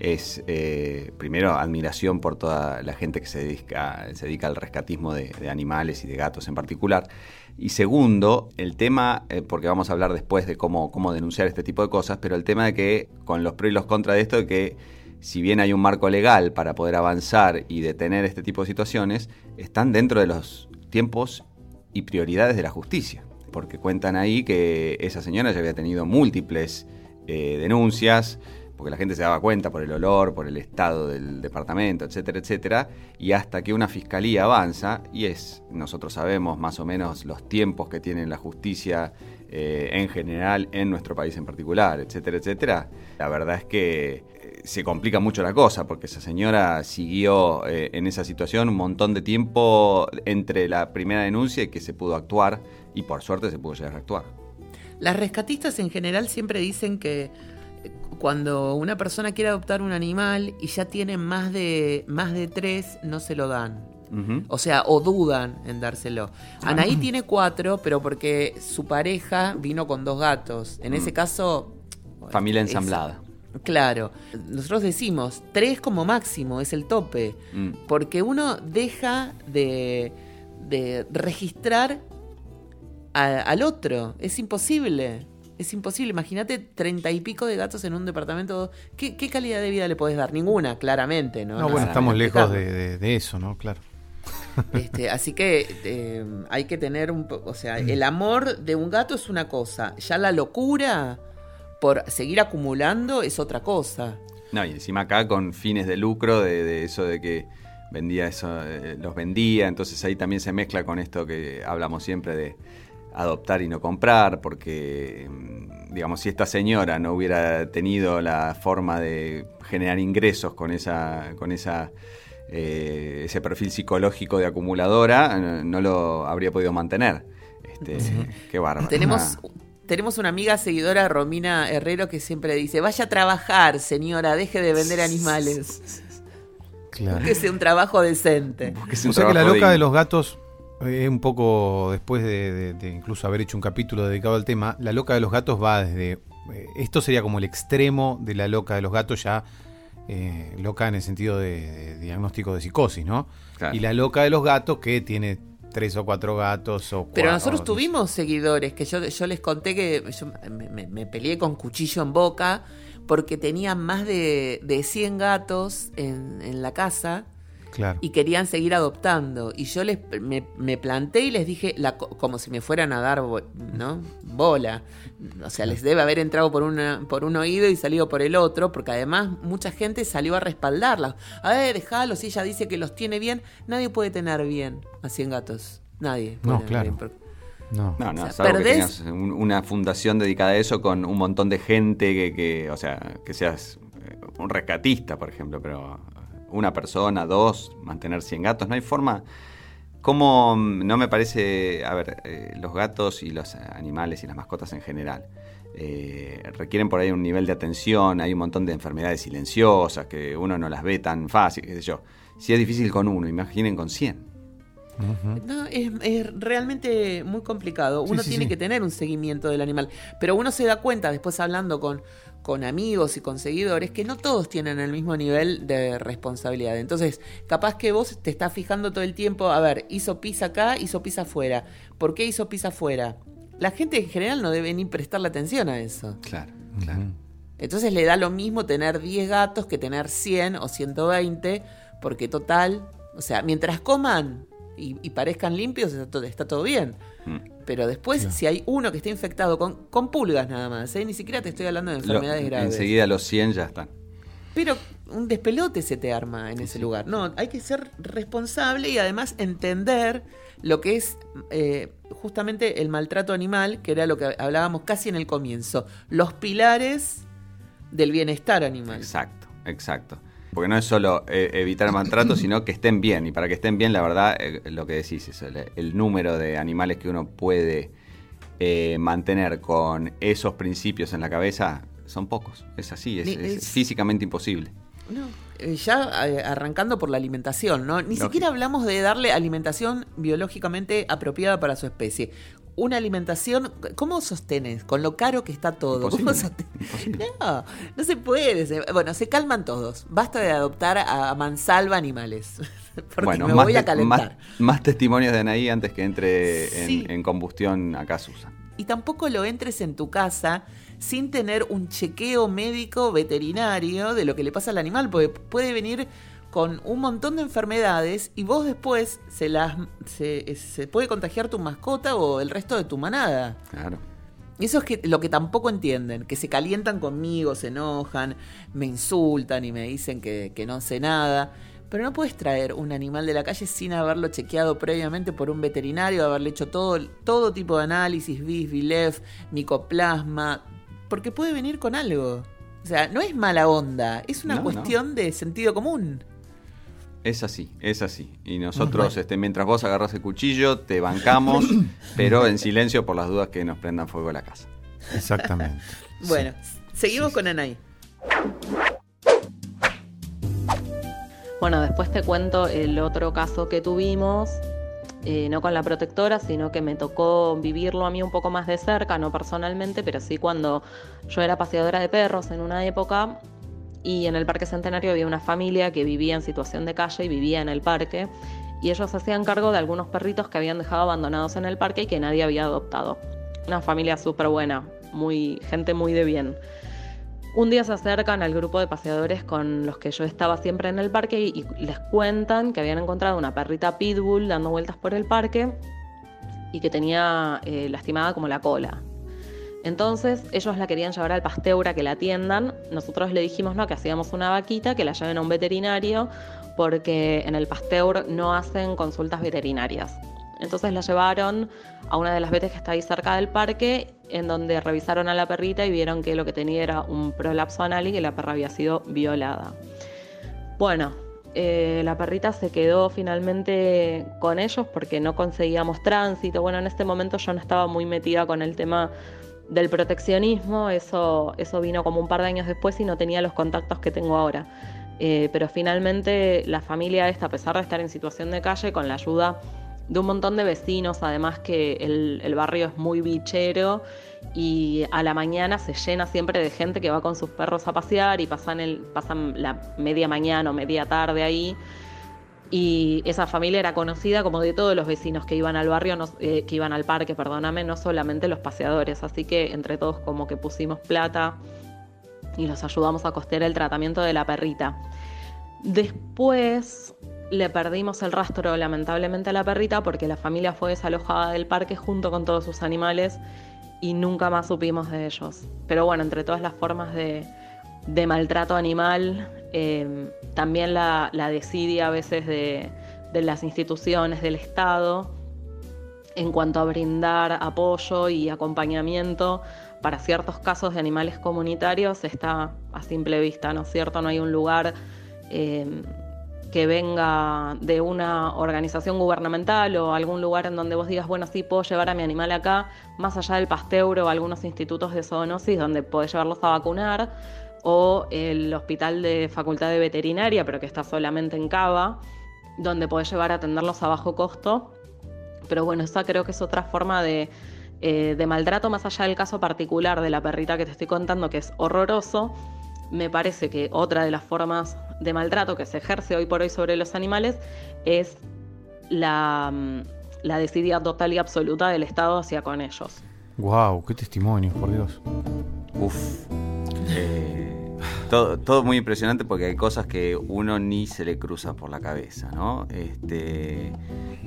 es, eh, primero, admiración por toda la gente que se dedica, se dedica al rescatismo de, animales y de gatos en particular. Y segundo, el tema, eh, porque vamos a hablar después de cómo, cómo denunciar este tipo de cosas, pero el tema de que, con los pros y los contras de esto, de que si bien hay un marco legal para poder avanzar y detener este tipo de situaciones, están dentro de los tiempos y prioridades de la justicia. Porque cuentan ahí que esa señora ya había tenido múltiples eh, denuncias, porque la gente se daba cuenta por el olor, por el estado del departamento, etcétera, etcétera, y hasta que una fiscalía avanza, y es, nosotros sabemos más o menos los tiempos que tiene la justicia eh, en general, en nuestro país en particular, etcétera, etcétera, la verdad es que se complica mucho la cosa, porque esa señora siguió eh, en esa situación un montón de tiempo entre la primera denuncia y que se pudo actuar, y por suerte se pudo llegar a actuar. Las rescatistas en general siempre dicen que cuando una persona quiere adoptar un animal y ya tiene más de, más de tres, no se lo dan. O sea, o dudan en dárselo. Anaí tiene cuatro, pero porque su pareja vino con dos gatos. En ese mm. caso... Familia ensamblada. Claro. Nosotros decimos, tres como máximo, es el tope. Mm. Porque uno deja de, de registrar al otro. Es imposible. Es imposible. Imagínate treinta y pico de gatos en un departamento. ¿Qué, calidad de vida le podés dar? Ninguna, claramente, ¿no? No, bueno, estamos lejos de, eso, ¿no? Claro. Este, así que eh, hay que tener un... O sea, mm. el amor de un gato es una cosa. Ya la locura por seguir acumulando es otra cosa. No, y encima acá con fines de lucro, de, eso de que vendía eso, eh, los vendía, entonces ahí también se mezcla con esto que hablamos siempre de adoptar y no comprar, porque, mm, digamos, si esta señora no hubiera tenido la forma de generar ingresos con esa, con esa, eh, ese perfil psicológico de acumuladora, no lo habría podido mantener. Este, Qué bárbaro. Tenemos, tenemos una amiga seguidora, Romina Herrero, que siempre dice, vaya a trabajar, señora, deje de vender animales. Claro. Que sea un trabajo decente. o sea que la loca de los gatos eh, un poco después de, incluso haber hecho un capítulo dedicado al tema, la loca de los gatos va desde... Eh, esto sería como el extremo de la loca de los gatos ya eh, loca en el sentido de, diagnóstico de psicosis, ¿no? Y la loca de los gatos que tiene tres o cuatro gatos o Pero nosotros tuvimos seguidores que yo, yo les conté que yo me, peleé con cuchillo en boca porque tenía más de, de 100 gatos en, en la casa y querían seguir adoptando. Y yo les me, planté y les dije, la, como si me fueran a dar ¿no? bola. O sea, les debe haber entrado por, una, por un oído y salido por el otro, porque además mucha gente salió a respaldarla. A ver, déjalo, si ella dice que los tiene bien, nadie puede tener bien a 100 gatos. Nadie. no, claro. No, no, no que una fundación dedicada a eso con un montón de gente que, que, o sea, que seas eh, un rescatista, por ejemplo, pero una persona, dos, mantener 100 gatos, no hay forma... ¿Cómo no me parece, a ver, eh, los gatos y los animales y las mascotas en general eh, requieren por ahí un nivel de atención, hay un montón de enfermedades silenciosas que uno no las ve tan fácil, qué sé yo. Si es difícil con uno, imaginen con 100. No, es, realmente muy complicado. Uno tiene que tener un seguimiento del animal, pero uno se da cuenta después hablando con, con amigos y con seguidores que no todos tienen el mismo nivel de responsabilidad. Entonces, capaz que vos te estás fijando todo el tiempo, a ver, hizo pis acá, hizo pis afuera. ¿Por qué hizo pis afuera? La gente en general no debe ni prestarle atención a eso. Claro, claro. Entonces le da lo mismo tener 10 gatos que tener 100 o 120, porque total, o sea, mientras coman y, parezcan limpios, está todo, está todo bien. Mm. Pero después, si hay uno que está infectado con, con pulgas nada más, ¿eh? ni siquiera te estoy hablando de enfermedades graves. Enseguida los 100 ya están. Pero un despelote se te arma en ese lugar. No, hay que ser responsable y además entender lo que es eh, justamente el maltrato animal, que era lo que hablábamos casi en el comienzo. Los pilares del bienestar animal. Exacto, exacto. Porque no es solo eh, evitar maltrato, sino que estén bien. Y para que estén bien, la verdad, eh, lo que decís es el, número de animales que uno puede eh, mantener con esos principios en la cabeza son pocos. Es así, es, físicamente imposible. No, eh, ya arrancando por la alimentación, ¿no? Ni Lógico. siquiera hablamos de darle alimentación biológicamente apropiada para su especie. Una alimentación, ¿cómo sostenes? Con lo caro que está todo. ¿Cómo Imposible. sosten- Imposible. No, no se puede. bueno, se calman todos. Basta de adoptar a mansalva animales. Porque bueno, me más, voy a calentar. más, más testimonios de Anaí antes que entre en, en combustión acá Susan. y tampoco lo entres en tu casa sin tener un chequeo médico veterinario de lo que le pasa al animal, porque puede venir con un montón de enfermedades y vos después se las se, se puede contagiar tu mascota o el resto de tu manada. Claro. Y eso es que, lo que tampoco entienden, que se calientan conmigo, se enojan, me insultan y me dicen que, que no sé nada. Pero no puedes traer un animal de la calle sin haberlo chequeado previamente por un veterinario, haberle hecho todo, todo tipo de análisis, bis, bilef, micoplasma, porque puede venir con algo. O sea, no es mala onda, es una No, no. cuestión de sentido común. Es así, es así. Y nosotros, este, mientras vos agarras el cuchillo, te bancamos, pero en silencio por las dudas que nos prendan fuego la casa. Exactamente. Bueno, seguimos con Anaí. Bueno, después te cuento el otro caso que tuvimos, eh, no con la protectora, sino que me tocó vivirlo a mí un poco más de cerca, no personalmente, pero sí cuando yo era paseadora de perros en una época y en el Parque Centenario había una familia que vivía en situación de calle y vivía en el parque y ellos hacían cargo de algunos perritos que habían dejado abandonados en el parque y que nadie había adoptado. Una familia súper buena, muy, gente muy de bien. Un día se acercan al grupo de paseadores con los que yo estaba siempre en el parque y, y les cuentan que habían encontrado una perrita pitbull dando vueltas por el parque y que tenía eh, lastimada como la cola. Entonces ellos la querían llevar al pasteur a que la atiendan. Nosotros le dijimos no, que hacíamos una vaquita, que la lleven a un veterinario, porque en el pasteur no hacen consultas veterinarias. Entonces la llevaron a una de las vetes que está ahí cerca del parque, en donde revisaron a la perrita y vieron que lo que tenía era un prolapso anal y que la perra había sido violada. Bueno, eh, la perrita se quedó finalmente con ellos porque no conseguíamos tránsito. Bueno, en este momento yo no estaba muy metida con el tema del proteccionismo, eso, eso vino como un par de años después y no tenía los contactos que tengo ahora. Eh, pero finalmente la familia esta, a pesar de estar en situación de calle, con la ayuda de un montón de vecinos, además que el, el barrio es muy bichero y a la mañana se llena siempre de gente que va con sus perros a pasear y pasan, el, pasan la media mañana o media tarde ahí. Y esa familia era conocida como de todos los vecinos que iban al barrio, no- eh, que iban al parque, perdóname, no solamente los paseadores. Así que entre todos como que pusimos plata y los ayudamos a costear el tratamiento de la perrita. Después le perdimos el rastro lamentablemente a la perrita porque la familia fue desalojada del parque junto con todos sus animales y nunca más supimos de ellos. Pero bueno, entre todas las formas de, de maltrato animal, eh, también la, la a veces de, de las instituciones del Estado en cuanto a brindar apoyo y acompañamiento para ciertos casos de animales comunitarios está a simple vista, ¿no es cierto? No hay un lugar eh, que venga de una organización gubernamental o algún lugar en donde vos digas, bueno, sí, puedo llevar a mi animal acá, más allá del pasteur o algunos institutos de zoonosis donde podés llevarlos a vacunar, o el hospital de facultad de veterinaria, pero que está solamente en Cava, donde podés llevar a atenderlos a bajo costo. Pero bueno, esa creo que es otra forma de, eh, de maltrato, más allá del caso particular de la perrita que te estoy contando, que es horroroso. Me parece que otra de las formas de maltrato que se ejerce hoy por hoy sobre los animales es la, mm, la desidia total y absoluta del Estado hacia con ellos. Wow, qué testimonio, por Dios. Uf. Eh, todo, todo muy impresionante porque hay cosas que uno ni se le cruza por la cabeza, ¿no? Este.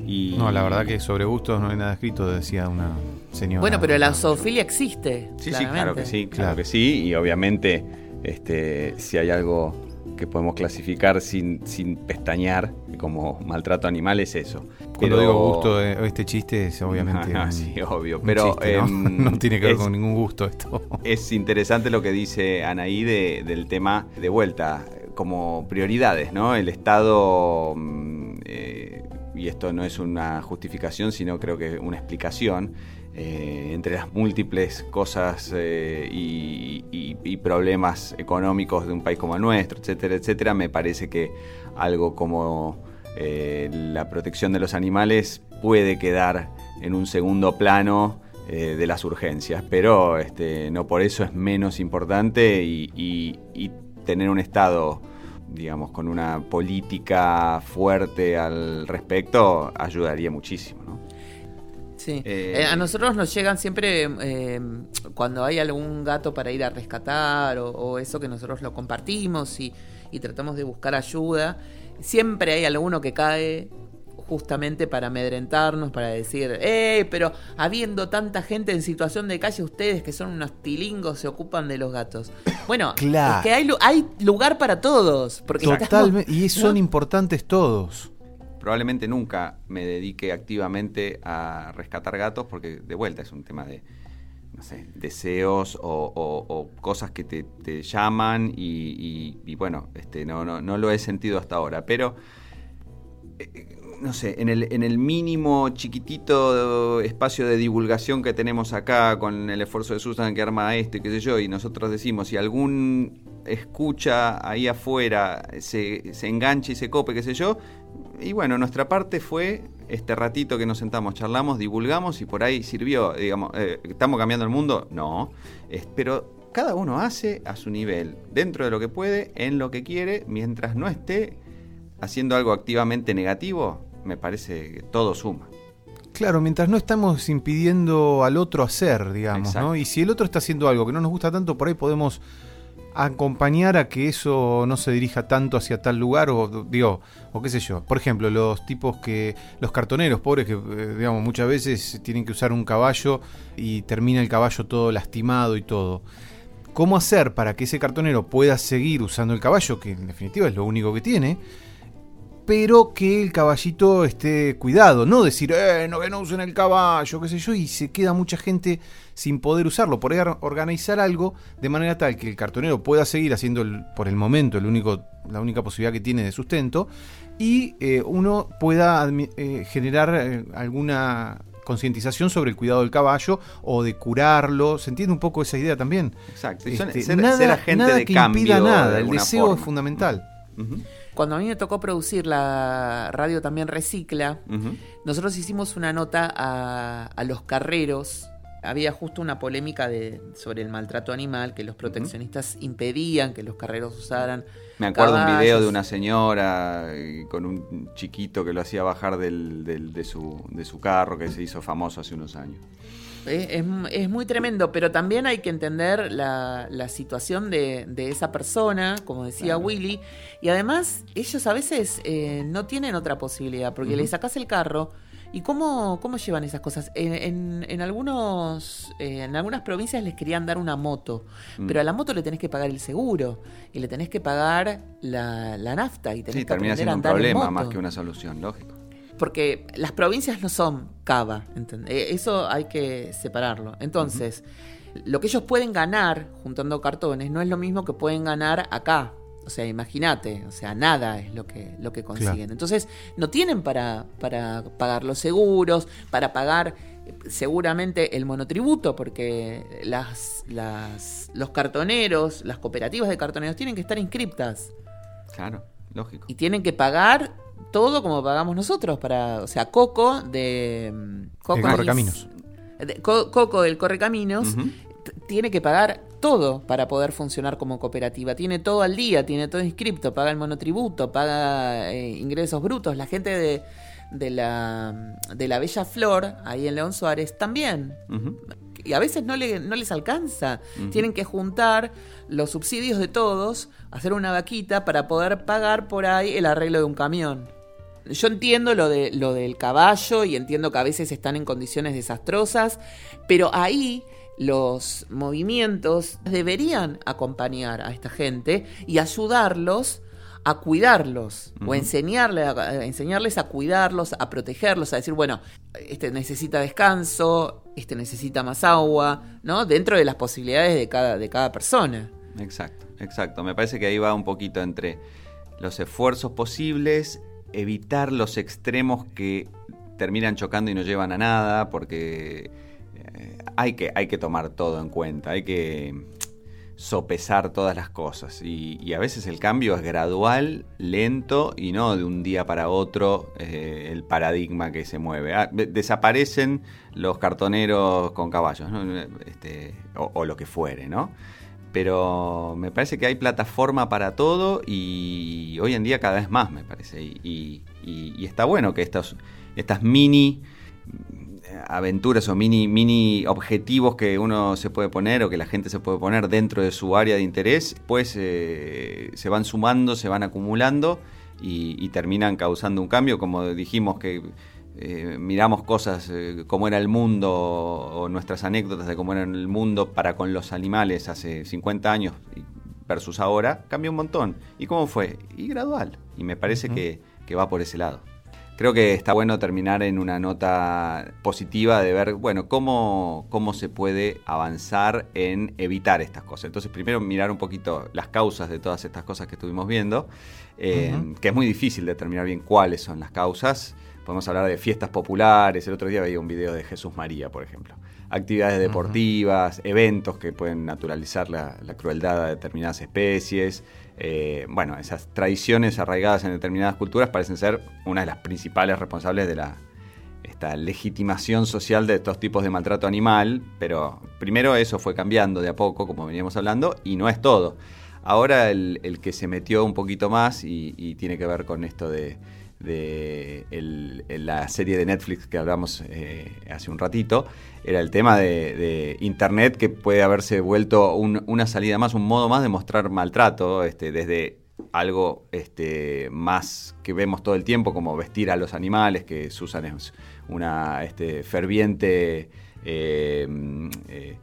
Y, No, la verdad que sobre gustos no hay nada escrito, decía una señora. Bueno, pero la zoofilia existe. Sí, sí, claro que sí, claro, Claro. que sí. Y obviamente, este, si hay algo que podemos clasificar sin, sin pestañear como maltrato animal es eso. Cuando digo gusto, este chiste es obviamente. Un- sí, obvio. Pero chiste, ¿no? em, no tiene que ver es- con ningún gusto esto. Es interesante lo que dice Anaí de- del tema de vuelta, como prioridades, ¿no? El Estado, mm, eh, y esto no es una justificación, sino creo que una explicación, eh, entre las múltiples cosas eh, y, y, problemas económicos de un país como el nuestro, etcétera, etcétera, me parece que algo como la protección de los animales puede quedar en un segundo plano de las urgencias, pero este, no por eso es menos importante y, y tener un Estado digamos, con una política fuerte al respecto, ayudaría muchísimo, ¿no? Sí. Eh, eh, a nosotros nos llegan siempre eh, cuando hay algún gato para ir a rescatar o, eso que nosotros lo compartimos y, y, tratamos de buscar ayuda. Siempre hay alguno que cae justamente para amedrentarnos, para decir, ¡eh! Pero habiendo tanta gente en situación de calle, ustedes que son unos tilingos se ocupan de los gatos. Bueno, es que hay, hay lugar para todos. Porque Totalmente, y son importantes todos. Probablemente nunca me dedique activamente a rescatar gatos porque de vuelta es un tema de, deseos o, cosas que te, llaman y, bueno, este, no, no, no lo he sentido hasta ahora. Pero eh, no sé, en el, en el mínimo chiquitito espacio de divulgación que tenemos acá con el esfuerzo de Susan que arma esto y qué sé yo, y nosotros decimos, si algún escucha ahí afuera se, se engancha y se cope, qué sé yo, y bueno, nuestra parte fue este ratito que nos sentamos, charlamos, divulgamos y por ahí sirvió, digamos, eh, ¿estamos cambiando el mundo? No, pero cada uno hace a su nivel, dentro de lo que puede, en lo que quiere, mientras no esté haciendo algo activamente negativo, me parece que todo suma. Claro, mientras no estamos impidiendo al otro hacer, digamos, ¿no? Y si el otro está haciendo algo que no nos gusta tanto, por ahí podemos acompañar a que eso no se dirija tanto hacia tal lugar o digo o qué sé yo. Por ejemplo los tipos que los cartoneros pobres que eh, digamos muchas veces tienen que usar un caballo y termina el caballo todo lastimado y todo. Cómo hacer para que ese cartonero pueda seguir usando el caballo que en definitiva es lo único que tiene pero que el caballito esté cuidado, no decir, eh, no que no usen el caballo, qué sé yo, y se queda mucha gente sin poder usarlo. Poder organizar algo de manera tal que el cartonero pueda seguir haciendo por el momento el único, la única posibilidad que tiene de sustento y eh, uno pueda eh, generar eh, alguna concientización sobre el cuidado del caballo o de curarlo. ¿Se entiende un poco esa idea también? Exacto. Este, ser, nada, agente de que impida nada. el deseo es fundamental. Cuando a mí me tocó producir la radio también Recicla, nosotros hicimos una nota a, los carreros. Había justo una polémica de, sobre el maltrato animal, que los proteccionistas impedían que los carreros usaran. Me acuerdo un video de una señora eh, con un chiquito que lo hacía bajar del, de, su, de su carro, que se hizo famoso hace unos años. Es, muy tremendo, pero también hay que entender la, situación de, esa persona, como decía Willy, y además ellos a veces eh, no tienen otra posibilidad, porque le sacas el carro. ¿Y cómo, cómo llevan esas cosas? En, en, algunos, eh, en algunas provincias les querían dar una moto, mm. pero a la moto le tenés que pagar el seguro y le tenés que pagar la, nafta y tenés sí, que termina siendo un problema más que una solución, lógico porque las provincias no son cava, eh, eso hay que separarlo. Entonces, lo que ellos pueden ganar juntando cartones no es lo mismo que pueden ganar acá. O sea, imagínate, o sea, nada es lo que, lo que consiguen. Entonces, no tienen para, para pagar los seguros, para pagar eh, seguramente el monotributo, porque las, las, los cartoneros, las cooperativas de cartoneros tienen que estar inscriptas. Claro, lógico. Y tienen que pagar todo como pagamos nosotros para, o sea, Coco de mm, Coco Correcaminos. Coco del Correcaminos tiene que pagar todo para poder funcionar como cooperativa. Tiene todo al día, tiene todo inscripto, paga el monotributo, paga eh, ingresos brutos. La gente de, de, la, de la Bella Flor, ahí en León Suárez, también. Y a veces no, le, no les alcanza. Tienen que juntar los subsidios de todos, hacer una vaquita para poder pagar por ahí el arreglo de un camión. Yo entiendo lo, de, lo del caballo y entiendo que a veces están en condiciones desastrosas, pero ahí los movimientos deberían acompañar a esta gente y ayudarlos a cuidarlos o enseñarle a, enseñarles a cuidarlos, a protegerlos, a decir, bueno, este necesita descanso, este necesita más agua, ¿no? Dentro de las posibilidades de cada, de cada persona. Exacto, exacto. Me parece que ahí va un poquito entre los esfuerzos posibles evitar los extremos que terminan chocando y no llevan a nada, porque hay, que, hay que tomar todo en cuenta, hay que sopesar todas las cosas y, a veces el cambio es gradual, lento y no de un día para otro eh, el paradigma que se mueve. Ah, desaparecen los cartoneros con caballos este, o, lo que fuere, ¿no? Pero me parece que hay plataforma para todo y hoy en día cada vez más, me parece. Y, está bueno que estos, estas mini aventuras o mini, mini objetivos que uno se puede poner o que la gente se puede poner dentro de su área de interés, pues eh, se van sumando, se van acumulando y, terminan causando un cambio, como dijimos que eh, miramos cosas eh, como era el mundo o nuestras anécdotas de cómo era el mundo para con los animales hace 50 años versus ahora, cambia un montón. ¿Y cómo fue? Y gradual. Y me parece que va por ese lado creo que está bueno terminar en una nota positiva de ver, bueno, cómo, cómo se puede avanzar en evitar estas cosas. Entonces, primero mirar un poquito las causas de todas estas cosas que estuvimos viendo, eh, que es muy difícil determinar bien cuáles son las causas. Podemos hablar de fiestas populares. El otro día veía un video de Jesús María, por ejemplo. Actividades deportivas, eventos que pueden naturalizar la, la crueldad a determinadas especies. Eh, bueno, esas tradiciones arraigadas en determinadas culturas parecen ser una de las principales responsables de la esta legitimación social de estos tipos de maltrato animal, pero primero eso fue cambiando de a poco, como veníamos hablando, y no es todo. Ahora el, que se metió un poquito más y tiene que ver con esto de de la serie de Netflix que hablamos eh, hace un ratito, era el tema de, Internet que puede haberse vuelto una salida más, un modo más de mostrar maltrato, este, desde algo este, más que vemos todo el tiempo, como vestir a los animales, que Susan es una este, ferviente eh, eh,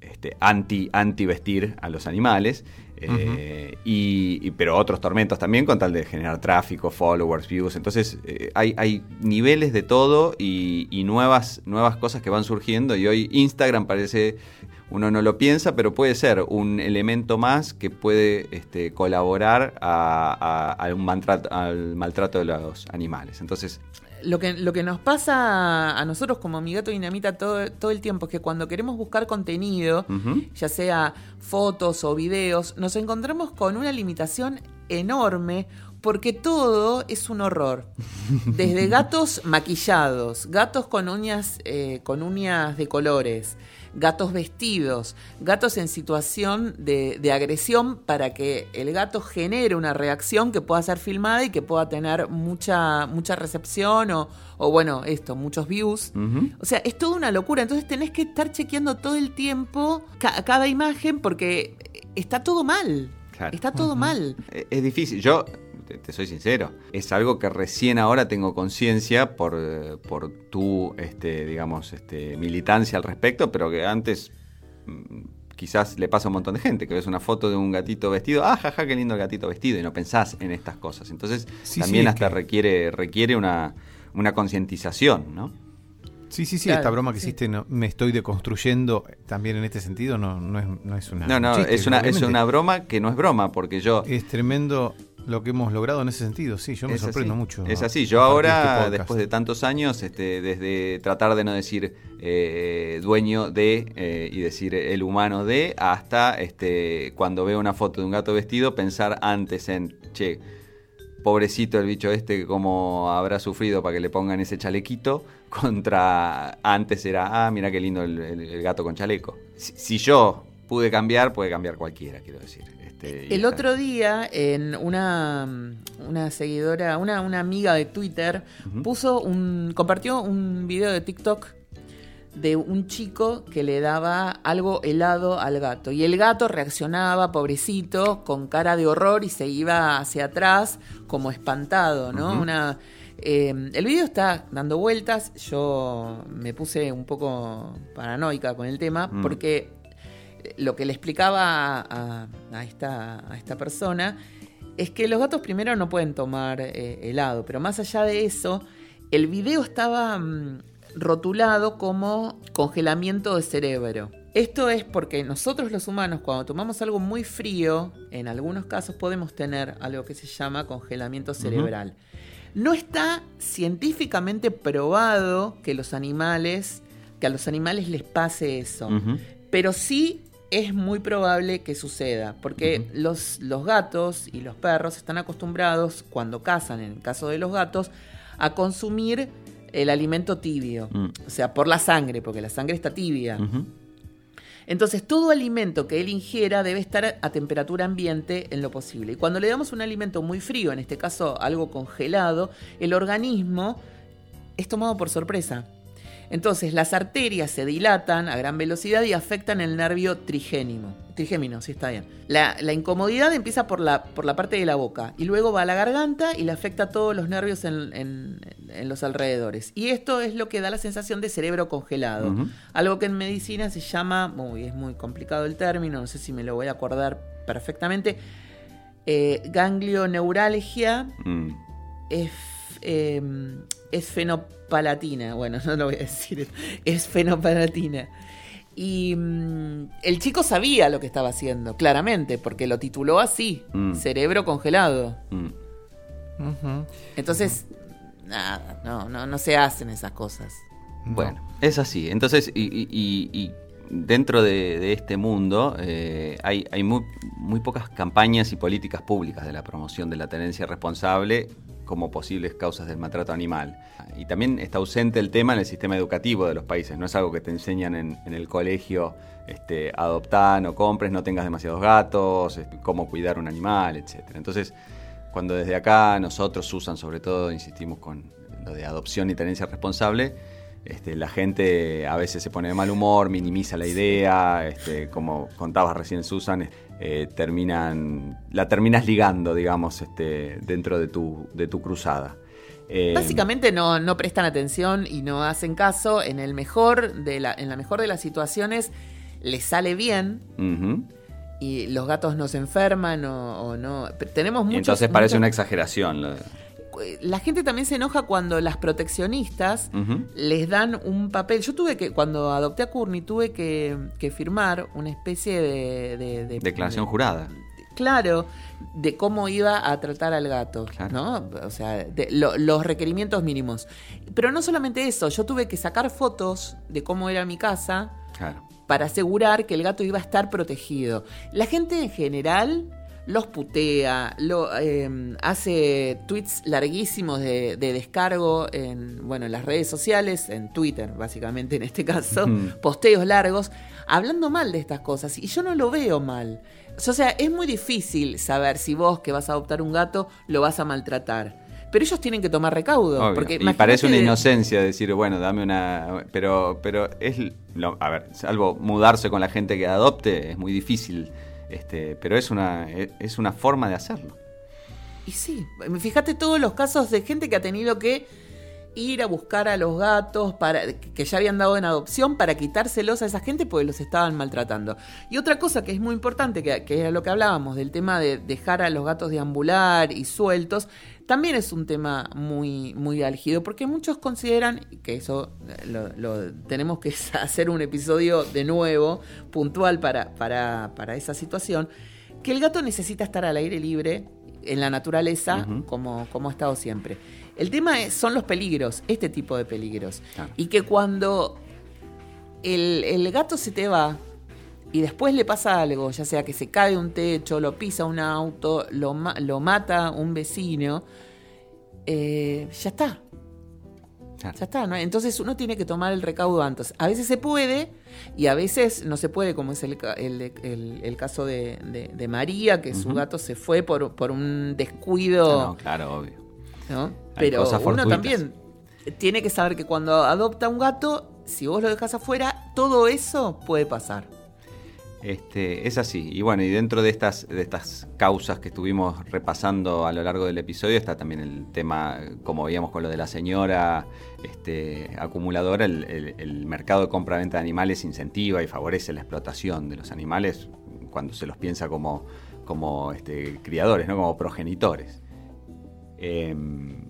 este, anti, anti vestir a los animales. Eh, y, pero otros tormentos también con tal de generar tráfico, followers, views. Entonces eh, hay, hay, niveles de todo y, nuevas, nuevas cosas que van surgiendo y hoy Instagram parece, uno no lo piensa, pero puede ser un elemento más que puede este, colaborar a, un maltrato, al maltrato de los animales. Entonces lo que, lo que nos pasa a nosotros como mi gato dinamita todo, todo el tiempo es que cuando queremos buscar contenido, ya sea fotos o videos, nos encontramos con una limitación enorme porque todo es un horror. Desde gatos maquillados, gatos con uñas, eh, con uñas de colores, gatos vestidos, gatos en situación de, agresión para que el gato genere una reacción que pueda ser filmada y que pueda tener mucha, mucha recepción o, o bueno, esto, muchos views. O sea, es toda una locura. Entonces tenés que estar chequeando todo el tiempo cada imagen porque está todo mal. Está todo mal. Es difícil. Yo te, soy sincero. Es algo que recién ahora tengo conciencia por, por tu, este, digamos, este, militancia al respecto, pero que antes mm, quizás le pasa a un montón de gente, que ves una foto de un gatito vestido, ah, jaja, qué lindo el gatito vestido, y no pensás en estas cosas. Entonces, también hasta requiere, requiere una, una concientización, ¿no? Sí, sí, sí, esta broma que hiciste, no, me estoy deconstruyendo también en este sentido, no, no, es, no es una... No, no, es, una, es una broma que no es broma, porque yo... Es tremendo lo que hemos logrado en ese sentido, sí, yo me sorprendo mucho. Es así, yo ahora, este después de tantos años, este, desde tratar de no decir eh, dueño de eh, y decir el humano de, hasta este, cuando veo una foto de un gato vestido, pensar antes en, che, pobrecito el bicho este, cómo habrá sufrido para que le pongan ese chalequito, contra antes era, ah, mira qué lindo el, gato con chaleco. si yo pude cambiar, puede cambiar cualquiera, quiero decir. Este, el otro día, en una, una seguidora, una, una amiga de Twitter, puso un. compartió un video de TikTok de un chico que le daba algo helado al gato. Y el gato reaccionaba, pobrecito, con cara de horror y se iba hacia atrás como espantado, ¿no? Una. Eh, el video está dando vueltas, yo me puse un poco paranoica con el tema, mm. porque lo que le explicaba a, esta, a esta persona es que los gatos primero no pueden tomar eh, helado, pero más allá de eso, el video estaba mm, rotulado como congelamiento de cerebro. Esto es porque nosotros los humanos cuando tomamos algo muy frío, en algunos casos podemos tener algo que se llama congelamiento cerebral. No está científicamente probado que los animales que a los animales les pase eso. Pero sí es muy probable que suceda, porque los, los gatos y los perros están acostumbrados, cuando cazan, en el caso de los gatos, a consumir el alimento tibio. Mm. O sea, por la sangre, porque la sangre está tibia. Entonces, todo alimento que él ingiera debe estar a temperatura ambiente en lo posible. Y cuando le damos un alimento muy frío, en este caso algo congelado, el organismo es tomado por sorpresa. Entonces, las arterias se dilatan a gran velocidad y afectan el nervio trigémino. Trigémino, sí está bien. La, la incomodidad empieza por la, por la parte de la boca y luego va a la garganta y le afecta a todos los nervios en, en- en los alrededores. Y esto es lo que da la sensación de cerebro congelado. Algo que en medicina se llama, uy, es muy complicado el término, no sé si me lo voy a acordar perfectamente, eh, ganglioneuralgia Mm. es, eh, es fenopalatina. Bueno, no lo voy a decir, es fenopalatina. Y mm, el chico sabía lo que estaba haciendo, claramente, porque lo tituló así, Mm. cerebro congelado. Mm. Entonces, nada, no, no, no se hacen esas cosas. Bueno, es así. Entonces, y, y- y- y dentro de, de este mundo eh, hay, hay muy, muy pocas campañas y políticas públicas de la promoción de la tenencia responsable como posibles causas del maltrato animal. Y también está ausente el tema en el sistema educativo de los países. No es algo que te enseñan en, en el colegio, este, no compres, no tengas demasiados gatos, este, cómo cuidar un animal, etc. Entonces, cuando desde acá nosotros usan, sobre todo, insistimos con lo de adopción y tenencia responsable, este, la gente a veces se pone de mal humor, minimiza la idea, este, como contabas recién Susan, eh, terminan, la terminas ligando, digamos, este, dentro de tu, de tu cruzada. Eh, Básicamente no, no prestan atención y no hacen caso. En el mejor de la, en la mejor de las situaciones les sale bien y los gatos no se enferman o, o no. Tenemos Y muchos. entonces parece muchos- una exageración. La gente también se enoja cuando las proteccionistas les dan un papel. Yo tuve que, cuando adopté a Courtney, tuve que, que firmar una especie de. de- de- Declaración de- jurada. Claro, de cómo iba a tratar al gato, Claro. ¿no? O sea, de lo- los requerimientos mínimos. Pero no solamente eso, yo tuve que sacar fotos de cómo era mi casa Claro. para asegurar que el gato iba a estar protegido. La gente en general los putea, lo, eh, hace tweets larguísimos de, de descargo en, bueno, en las redes sociales, en Twitter básicamente en este caso, posteos largos, hablando mal de estas cosas. Y yo no lo veo mal. O sea, es muy difícil saber si vos que vas a adoptar un gato lo vas a maltratar. Pero ellos tienen que tomar recaudo. Obvio. Porque y parece una inocencia decir, bueno, dame una... Pero, pero es... lo- a ver, salvo mudarse con la gente que adopte, es muy difícil. Este, pero es una, es- es una forma de hacerlo. Y sí, fíjate todos los casos de gente que ha tenido que ir a buscar a los gatos para que ya habían dado en adopción para quitárselos a esa gente porque los estaban maltratando. Y otra cosa que es muy importante, que, que era lo que hablábamos, del tema de dejar a los gatos deambular y sueltos, también es un tema muy, muy álgido, porque muchos consideran, que eso lo, lo- tenemos que hacer un episodio de nuevo, puntual para, para, para esa situación, que el gato necesita estar al aire libre en la naturaleza como, como ha estado siempre. El tema es- son los peligros, este tipo de peligros. Claro. Y que cuando el, el gato se te va y después le pasa algo, ya sea que se cae un techo, lo pisa un auto, lo, ma- lo mata un vecino, eh, ya está. Claro. Ya está, ¿no? Entonces uno tiene que tomar el recaudo antes. A veces se puede y a veces no se puede, como es el, el- el- el caso de, de- de María, que su gato se fue por, por un descuido. Ah, no, claro, obvio. ¿no? Pero uno fortuitas. también tiene que saber que cuando adopta un gato, si vos lo dejas afuera, todo eso puede pasar. Este, es así. Y bueno, y dentro de estas, de estas causas que estuvimos repasando a lo largo del episodio está también el tema, como veíamos con lo de la señora este, acumuladora, el, mercado de compra-venta de animales incentiva y favorece la explotación de los animales cuando se los piensa como, como este, criadores, ¿no? como progenitores. Eh,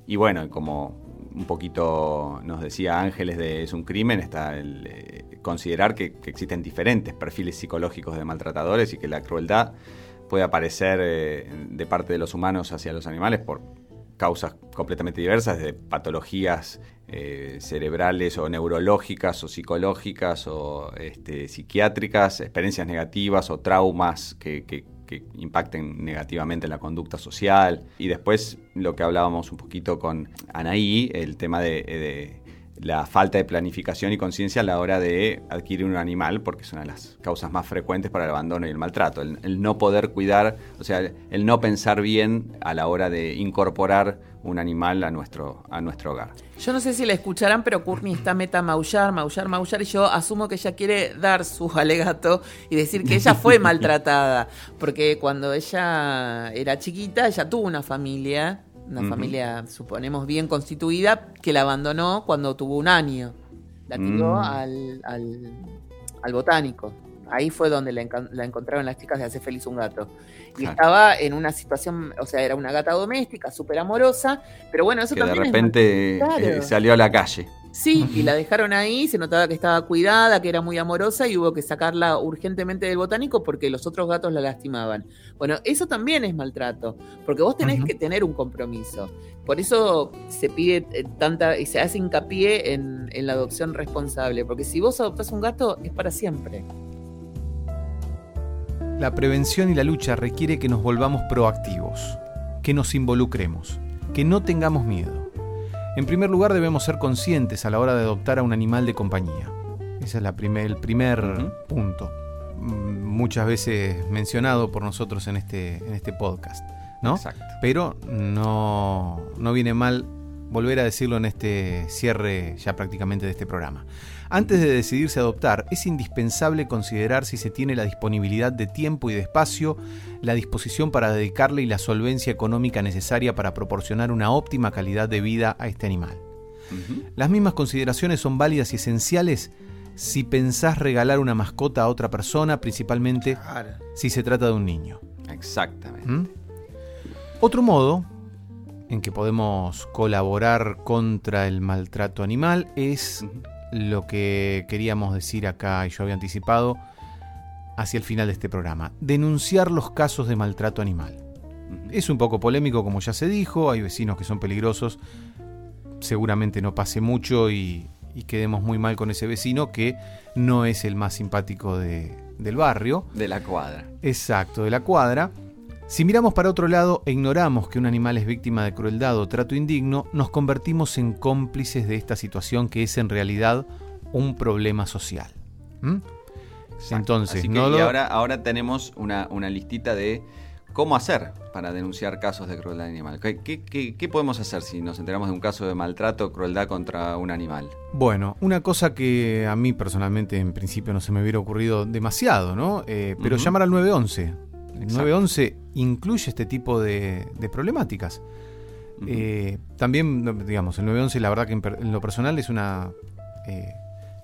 y bueno, como un poquito nos decía Ángeles de Es un crimen, está el considerar que, existen diferentes perfiles psicológicos de maltratadores y que la crueldad puede aparecer eh, de parte de los humanos hacia los animales por causas completamente diversas, de patologías eh, cerebrales o neurológicas o psicológicas o este, psiquiátricas, experiencias negativas o traumas que, impacten negativamente en la conducta social. Y después lo que hablábamos un poquito con Anaí, el tema de la falta de planificación y conciencia a la hora de adquirir un animal, porque es una de las causas más frecuentes para el abandono y el maltrato. El, no poder cuidar, o sea, el, no pensar bien a la hora de incorporar un animal a nuestro, a nuestro hogar. Yo no sé si la escucharán, pero Courtney está meta maullar, maullar, maullar, y yo asumo que ella quiere dar su alegato y decir que ella fue maltratada, porque cuando ella era chiquita, ella tuvo una familia una familia, suponemos, bien constituida, que la abandonó cuando tuvo un año. La tiró mm. al, al, botánico. Ahí fue donde la, encontraron las chicas de Hace Feliz un Gato. Y estaba en una situación, o sea, era una gata doméstica, súper amorosa, pero bueno, eso que también. De repente eh, salió a la calle. Sí, y la dejaron ahí, se notaba que estaba cuidada, que era muy amorosa y hubo que sacarla urgentemente del botánico porque los otros gatos la lastimaban. Bueno, eso también es maltrato, porque vos tenés que tener un compromiso. Por eso se pide eh, tanta y se hace hincapié en, en la adopción responsable, porque si vos adoptás un gato es para siempre. La prevención y la lucha requiere que nos volvamos proactivos, que nos involucremos, que no tengamos miedo. En primer lugar, debemos ser conscientes a la hora de adoptar a un animal de compañía. Ese es la el primer punto, mm, muchas veces mencionado por nosotros en este, en este podcast. ¿no? Exacto. Pero no, no viene mal volver a decirlo en este cierre ya prácticamente de este programa. Antes de decidirse a adoptar, es indispensable considerar si se tiene la disponibilidad de tiempo y de espacio, la disposición para dedicarle y la solvencia económica necesaria para proporcionar una óptima calidad de vida a este animal. Las mismas consideraciones son válidas y esenciales si pensás regalar una mascota a otra persona, principalmente si se trata de un niño. Exactamente. ¿Mm? Otro modo en que podemos colaborar contra el maltrato animal es lo que queríamos decir acá y yo había anticipado hacia el final de este programa. Denunciar los casos de maltrato animal. Es un poco polémico, como ya se dijo, hay vecinos que son peligrosos, seguramente no pase mucho y, quedemos muy mal con ese vecino que no es el más simpático del barrio. De la cuadra. Exacto, de la cuadra. Si miramos para otro lado e ignoramos que un animal es víctima de crueldad o trato indigno, nos convertimos en cómplices de esta situación que es en realidad un problema social. ¿Mm? Entonces, y ahora, ahora tenemos una, listita de cómo hacer para denunciar casos de crueldad animal. ¿Qué, podemos hacer si nos enteramos de un caso de maltrato o crueldad contra un animal? Bueno, una cosa que a mí personalmente en principio no se me hubiera ocurrido demasiado, ¿no? Eh, pero llamar al 911 el 911 incluye este tipo de, problemáticas. Eh, también, digamos, el 911 la verdad que en, lo personal es una eh,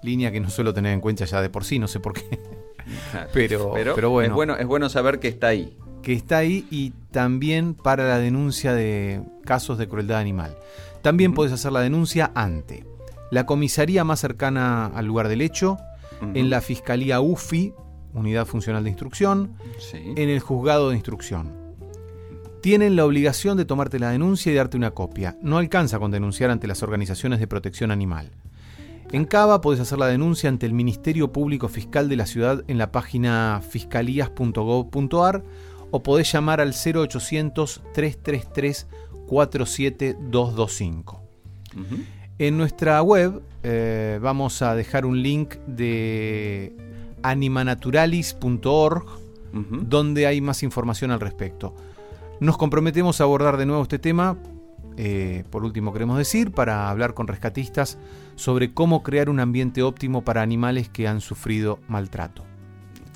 línea que no suelo tener en cuenta ya de por sí, no sé por qué. pero, pero, bueno. Es, bueno. es bueno saber que está ahí. Que está ahí y también para la denuncia de casos de crueldad animal. También puedes hacer la denuncia ante la comisaría más cercana al lugar del hecho, en la Fiscalía UFI unidad funcional de instrucción, en el juzgado de instrucción. Tienen la obligación de tomarte la denuncia y darte una copia. No alcanza con denunciar ante las organizaciones de protección animal. En Cava podés hacer la denuncia ante el Ministerio Público Fiscal de la ciudad en la página fiscalías.gov.ar o podés llamar al 0800 333 47225. En nuestra web eh, vamos a dejar un link de animanaturalis.org, donde hay más información al respecto. Nos comprometemos a abordar de nuevo este tema, eh, por último queremos decir, para hablar con rescatistas sobre cómo crear un ambiente óptimo para animales que han sufrido maltrato.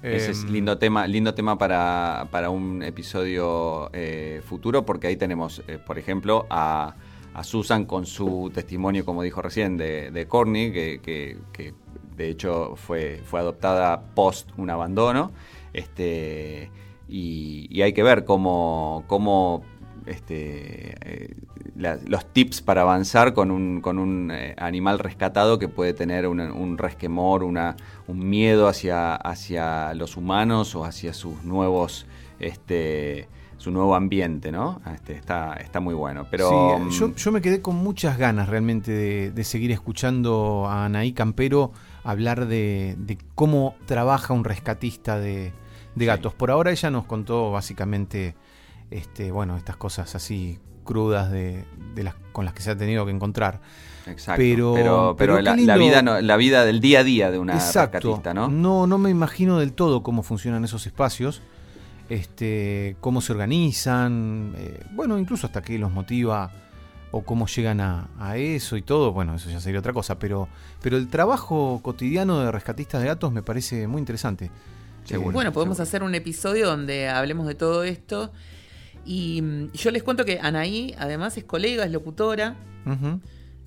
Ese es em, lindo tema, lindo tema para, un episodio eh, futuro, porque ahí tenemos, eh, por ejemplo, a, Susan con su testimonio, como dijo recién, de, de Corny, que de hecho fue, fue adoptada post un abandono. Este, y, hay que ver cómo, cómo este, eh, los tips para avanzar con un, con un eh, animal rescatado que puede tener un, resquemor, una, un miedo hacia, hacia los humanos o hacia sus nuevos este, su nuevo ambiente, ¿no? Este, está, está muy bueno. Pero sí, yo, yo, me quedé con muchas ganas realmente de, de seguir escuchando a Anaí Campero hablar de, de cómo trabaja un rescatista de, de gatos. Por ahora ella nos contó básicamente este, bueno, estas cosas así crudas de, de las, con las que se ha tenido que encontrar. Exacto. Pero, pero, pero, la, la, vida no, la vida del día a día de una Exacto. rescatista, ¿no? No, no me imagino del todo cómo funcionan esos espacios, este, cómo se organizan, eh, bueno, incluso hasta qué los motiva o cómo llegan a, a, eso y todo, bueno, eso ya sería otra cosa, pero, pero el trabajo cotidiano de rescatistas de gatos me parece muy interesante. Seguro, bueno, podemos seguro. hacer un episodio donde hablemos de todo esto. Y mm, yo les cuento que Anaí, además, es colega, es locutora. Uh -huh.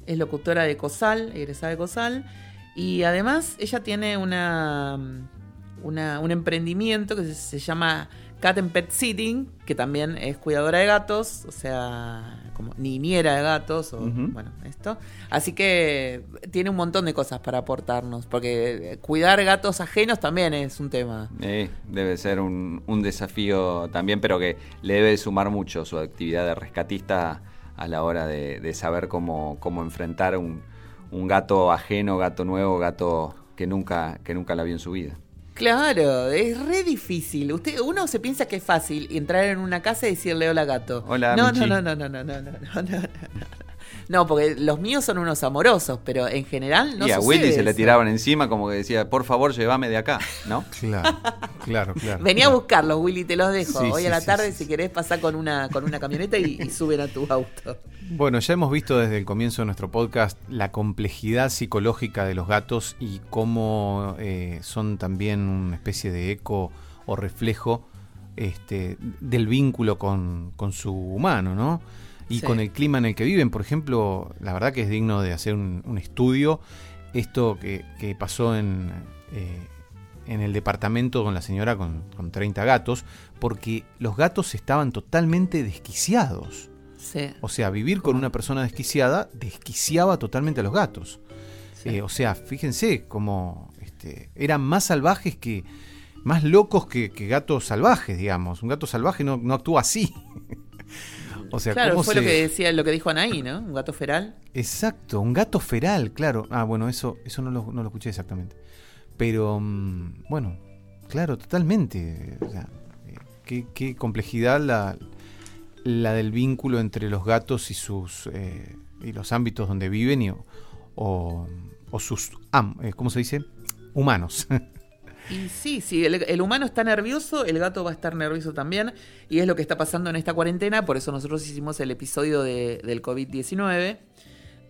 Es locutora de COSAL, egresada de COSAL. Y además, ella tiene una, mm, una un emprendimiento que se, se llama Cat and Pet Sitting, que también es cuidadora de gatos, o sea, como niñera de gatos, o uh -huh. bueno, esto. Así que tiene un montón de cosas para aportarnos, porque cuidar gatos ajenos también es un tema. Eh, debe ser un, un, desafío también, pero que le debe sumar mucho su actividad de rescatista a la hora de, de saber cómo, cómo enfrentar un, un gato ajeno, gato nuevo, gato que nunca, que nunca la vio en su vida. Claro, es re difícil. Usted, uno se piensa que es fácil entrar en una casa y decirle hola gato. Hola, no, Michi. no, no, no, no, no, no, no, no, no. No, porque los míos son unos amorosos, pero en general no Y a Willy se le tiraban encima como que decía, por favor, llévame de acá, ¿no? Claro, claro, claro. Venía claro. a buscarlos, Willy, te los dejo. Sí, Hoy sí, a la sí, tarde, sí, si querés, pasar con una, con una camioneta y, y suben a tu auto. Bueno, ya hemos visto desde el comienzo de nuestro podcast la complejidad psicológica de los gatos y cómo eh, son también una especie de eco o reflejo este, del vínculo con, con su humano, ¿no? Y sí. con el clima en el que viven. Por ejemplo, la verdad que es digno de hacer un, un estudio. Esto que, que pasó en, eh, en, el departamento con la señora con, con, 30 gatos, porque los gatos estaban totalmente desquiciados. Sí. O sea, vivir con una persona desquiciada desquiciaba totalmente a los gatos. Sí. Eh, o sea, fíjense cómo este, eran más salvajes que, más locos que, que, gatos salvajes, digamos. Un gato salvaje no, no actúa así. O sea, claro, fue se... lo que decía, lo que dijo Anaí, ¿no? Un gato feral. Exacto, un gato feral, claro. Ah, bueno, eso, eso no lo, no lo escuché exactamente. Pero, um, bueno, claro, totalmente. O sea, eh, qué, qué, complejidad la, la del vínculo entre los gatos y sus eh, y los ámbitos donde viven y, o, o sus, eh, ¿cómo se dice? Humanos. Y sí, sí, el, humano está nervioso, el gato va a estar nervioso también, y es lo que está pasando en esta cuarentena, por eso nosotros hicimos el episodio de, del COVID-19,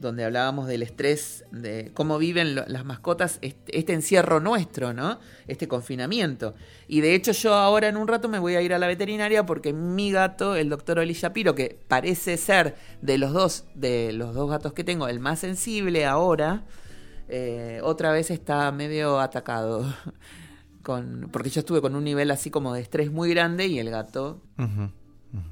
donde hablábamos del estrés, de cómo viven las mascotas este, este, encierro nuestro, ¿no? Este confinamiento. Y de hecho yo ahora en un rato me voy a ir a la veterinaria porque mi gato, el doctor Oli Shapiro, que parece ser de los dos, de los dos gatos que tengo, el más sensible ahora, eh, otra vez está medio atacado. Con, porque yo estuve con un nivel así como de estrés muy grande y el gato. Uh -huh, uh -huh.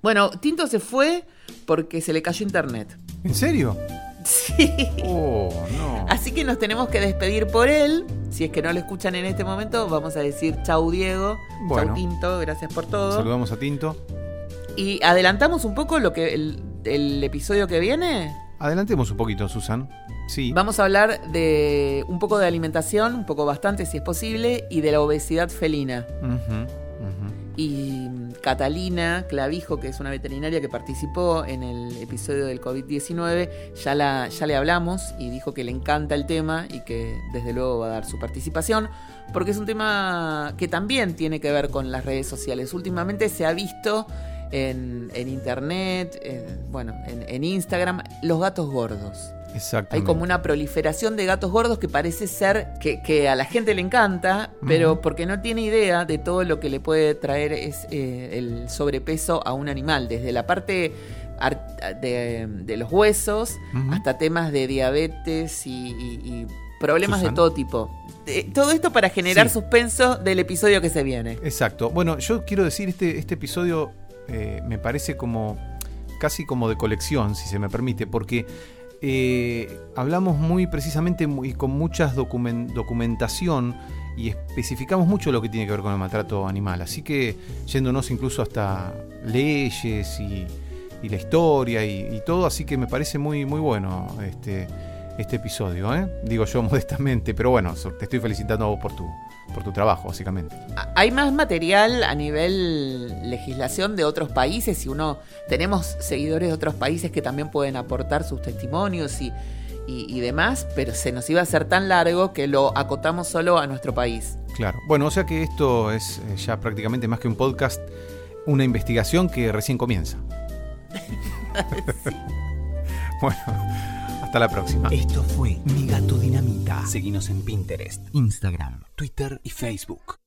Bueno, Tinto se fue porque se le cayó internet. ¿En serio? Sí. Oh, no. Así que nos tenemos que despedir por él. Si es que no lo escuchan en este momento, vamos a decir chau Diego, bueno, chau Tinto, gracias por todo. Saludamos a Tinto. Y adelantamos un poco lo que el, el episodio que viene. Adelantemos un poquito, Susan. Sí. Vamos a hablar de un poco de alimentación, un poco bastante si es posible, y de la obesidad felina. Uh -huh, uh -huh. Y Catalina Clavijo, que es una veterinaria que participó en el episodio del COVID-19, ya, la, ya le hablamos y dijo que le encanta el tema y que desde luego va a dar su participación, porque es un tema que también tiene que ver con las redes sociales. Últimamente se ha visto en, en internet, en, bueno, en, en Instagram, los gatos gordos. Hay como una proliferación de gatos gordos que parece ser que, que a la gente le encanta, pero uh -huh. porque no tiene idea de todo lo que le puede traer es eh, el sobrepeso a un animal, desde la parte de, de los huesos uh -huh. hasta temas de diabetes y, y, y problemas de todo tipo. Todo esto para generar sí. suspenso del episodio que se viene. Exacto. Bueno, yo quiero decir, este, este episodio eh, me parece como casi como de colección, si se me permite, porque eh, hablamos muy precisamente y con mucha document, documentación y especificamos mucho lo que tiene que ver con el maltrato animal. Así que yéndonos incluso hasta leyes y, la historia y, todo, así que me parece muy, muy bueno este, este episodio, ¿eh? digo yo modestamente, pero bueno, te estoy felicitando a vos por tu, por tu trabajo, básicamente. Hay más material a nivel legislación de otros países y uno tenemos seguidores de otros países que también pueden aportar sus testimonios y, y, demás, pero se nos iba a hacer tan largo que lo acotamos solo a nuestro país. Claro. Bueno, o sea que esto es eh, ya prácticamente más que un podcast, una investigación que recién comienza. Bueno, hasta la próxima. Esto fue Mi Gato Dinamita. Seguimos en Pinterest, Instagram, Twitter y Facebook.